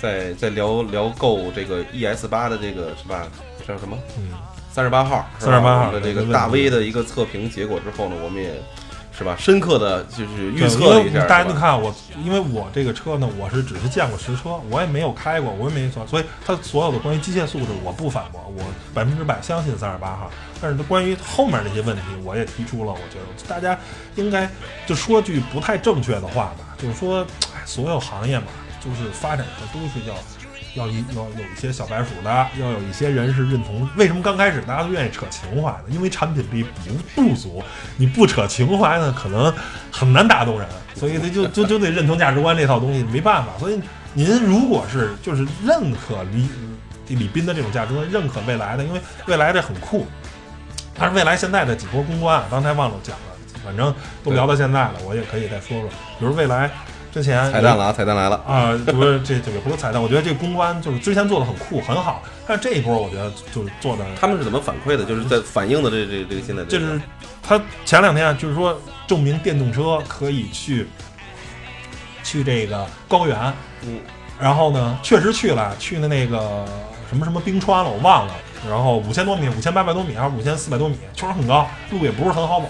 再再聊聊够这个 ES 八的这个是吧？叫什么？嗯，三十八号，三十八号的这个大 V 的一个测评结果之后呢，我们也是吧，深刻的就是预测了一下，大家都看我，因为我这个车呢，我是只是见过实车，我也没有开过，我也没错，所以它所有的关于机械素质我不反驳，我百分之百相信三十八号。但是它关于后面这些问题，我也提出了，我觉得大家应该就说句不太正确的话吧，就是说，哎，所有行业嘛，就是发展的都是要。要一要有一些小白鼠的，要有一些人是认同。为什么刚开始大家都愿意扯情怀呢？因为产品力不不足，你不扯情怀呢，可能很难打动人。所以他就就就得认同价值观这套东西，没办法。所以您如果是就是认可李李斌的这种价值观，认可未来的，因为未来这很酷。但是未来现在的几波公关啊，刚才忘了讲了，反正都聊到现在了，我也可以再说说。比如未来之前彩蛋了啊，彩蛋来了。啊，不是这这个不是彩蛋，我觉得这个公关就是之前做的很酷很好，但是这一波我觉得就是做的，他们是怎么反馈的？就是在反映的这这这个现在这个就是他前两天就是说证明电动车可以去去这个高原，嗯，然后呢确实去了，去的那个什么什么冰川了，我忘了，然后五千多米、五千八百多米还是五千四百多米，确实很高，路也不是很好走。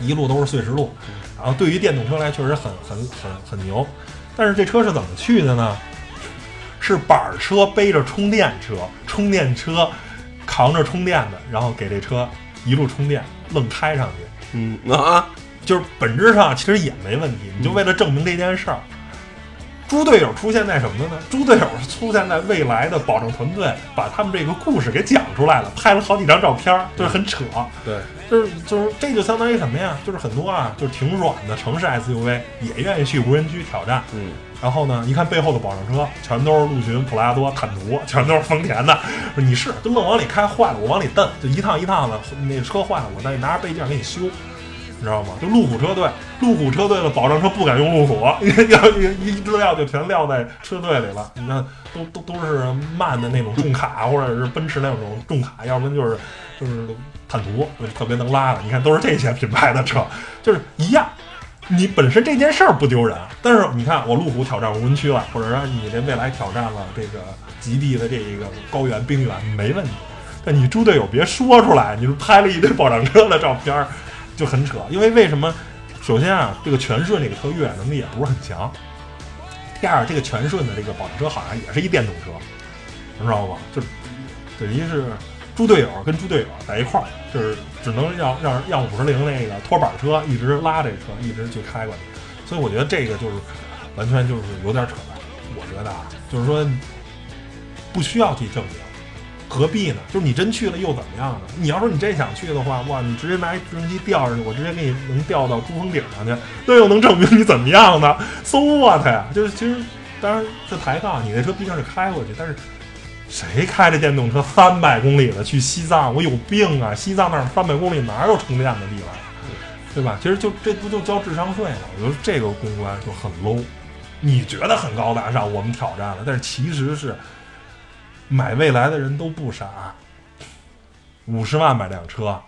一路都是碎石路，然后对于电动车来确实很很很很牛。但是这车是怎么去的呢？是板儿车背着充电车，充电车扛着充电的，然后给这车一路充电，愣开上去。嗯啊，就是本质上其实也没问题，你就为了证明这件事儿。猪队友出现在什么呢？猪队友出现在未来的保证团队，把他们这个故事给讲出来了，拍了好几张照片儿，就是很扯。对，就是就是这就相当于什么呀？就是很多啊，就是挺软的城市 SUV 也愿意去无人区挑战。嗯，然后呢，一看背后的保障车全都是陆巡、普拉多、坦途，全都是丰田的。你是就愣往里开，坏了我往里蹬，就一趟一趟的，那车坏了我再拿着备件给你修。你知道吗？就路虎车队，路虎车队的保障车不敢用路虎，要 一一资料就全撂在车队里了。你看，都都都是慢的那种重卡，或者是奔驰那种重卡，要不然就是就是坦途，特别能拉的。你看，都是这些品牌的车，就是一样。你本身这件事儿不丢人，但是你看我路虎挑战无人区了，或者说你这未来挑战了这个极地的这一个高原冰原，没问题。但你猪队友别说出来，你是拍了一堆保障车的照片儿。就很扯，因为为什么？首先啊，这个全顺这个车越野能力也不是很强。第二，这个全顺的这个保障车好像也是一电动车，你知道吗？就等于是猪队友跟猪队友在一块儿，就是只能让让让五十铃那个拖板车一直拉这车，一直去开过去。所以我觉得这个就是完全就是有点扯淡。我觉得啊，就是说不需要去证明。何必呢？就是你真去了又怎么样呢？你要说你真想去的话，哇，你直接拿一直升机吊上去，我直接给你能吊到珠峰顶上去，那又能证明你怎么样呢？So what 呀？就是其实，当然这抬杠，你那车毕竟是开过去，但是谁开着电动车三百公里的去西藏？我有病啊！西藏那儿三百公里哪有充电的地方？对吧？其实就这不就交智商税吗？我觉得这个公关就很 low。你觉得很高大上，我们挑战了，但是其实是。买未来的人都不傻，五十万买辆车，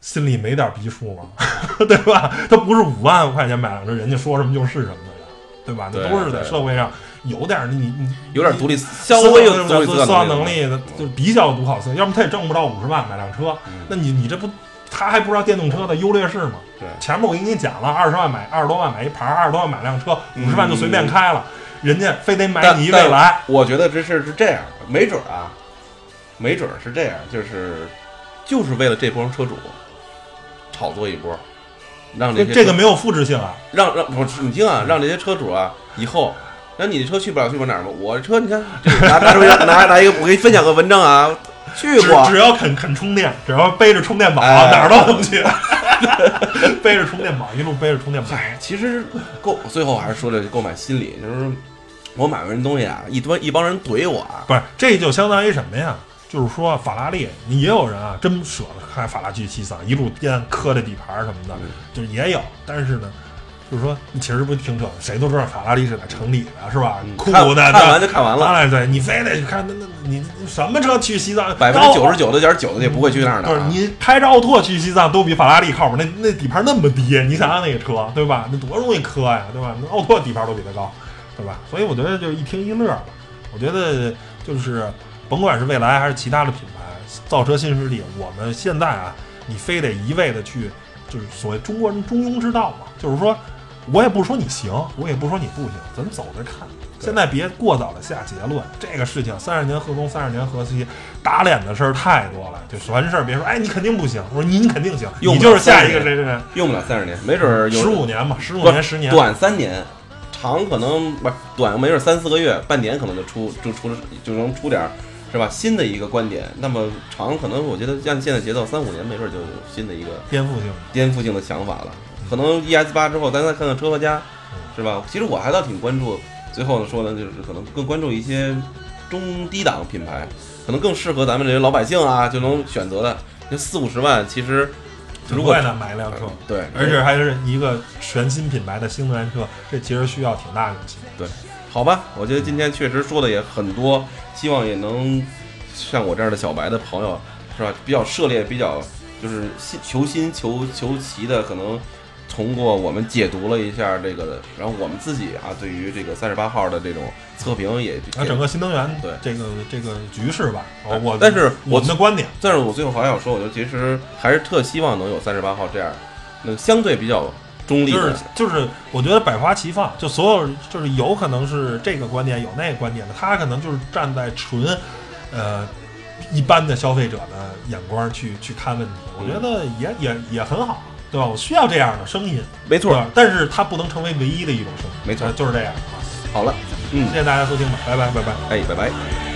心里没点逼数吗？对吧？他不是五万块钱买辆车，人家说什么就是什么的，对吧？那都是在社会上有点你你有点独立稍微有独立思考能力的，就比较独好思要不他也挣不到五十万买辆车，那你你这不他还不知道电动车的优劣势吗？对，前面我给你讲了，二十万买二十多万买一盘，二十多万买辆车，五十万就随便开了。人家非得买你未来，我觉得这事是这样的，没准儿啊，没准儿是这样，就是就是为了这波车主炒作一波，让这这个没有复制性啊，让让不是你听啊，让这些车主啊以后，那你的车去不了去不了哪儿吗？我的车你看 拿拿出 拿拿一个，我给你分享个文章啊，去过，只要肯肯充电，只要背着充电宝，哪儿都能去。背着充电宝，一路背着充电宝。哎其实购最后还是说这购买心理，就是我买完东西啊，一堆一帮人怼我，不是这就相当于什么呀？就是说法拉利，你也有人啊，真舍得开法拉利七三，一路颠磕着底盘什么的，就是也有。但是呢。就是说，你其实不挺扯？谁都知道法拉利是在城里的，是吧？酷的，看完就看完了。哎，对你非得看那那，你什么车去西藏？百分之九十九的点九的也不会去那儿的。不是你开着奥拓去西藏都比法拉利靠谱。那那底盘那么低，你想想那个车，对吧？那多容易磕呀，对吧？那奥拓底盘都比它高，对吧？所以我觉得就一听一乐吧。我觉得就是甭管是未来还是其他的品牌，造车新势力，我们现在啊，你非得一味的去，就是所谓中国人中庸之道嘛，就是说。我也不说你行，我也不说你不行，咱走着看。现在别过早的下结论。这个事情三十年河东，三十年河西，打脸的事儿太多了。就完事儿别说，哎，你肯定不行。我说你你肯定行，你就是下一个谁谁谁。用不了三十年，没准儿十五年吧，十五年十年。短三年，长可能不是短，没准三四个月，半年可能就出就出就能出点儿，是吧？新的一个观点。那么长可能我觉得像现在节奏，三五年没准儿就有新的一个颠覆性颠覆性的想法了。可能 ES 八之后，咱再看看车和家，是吧？其实我还倒挺关注。最后呢，说的就是可能更关注一些中低档品牌，可能更适合咱们这些老百姓啊就能选择的。那四五十万，其实如果呢买一辆车，对，而且还是一个全新品牌的新能源车，这其实需要挺大勇气。对，好吧，我觉得今天确实说的也很多，希望也能像我这样的小白的朋友，是吧？比较涉猎，比较就是新求新求求奇的，可能。通过我们解读了一下这个，然后我们自己啊，对于这个三十八号的这种测评也，啊，整个新能源对。这个这个局势吧，我但是我们的观点，但是我最后还想说，我就其实还是特希望能有三十八号这样那个相对比较中立就是的，就是，我觉得百花齐放，就所有就是有可能是这个观点，有那个观点的，他可能就是站在纯呃一般的消费者的眼光去去看问题，我觉得也也也很好，对吧？我需要这样的声音，没错。但是它不能成为唯一的一种声音，没错呃就是这样啊。好了，嗯谢，谢大家收听吧，拜拜拜拜。哎，拜拜。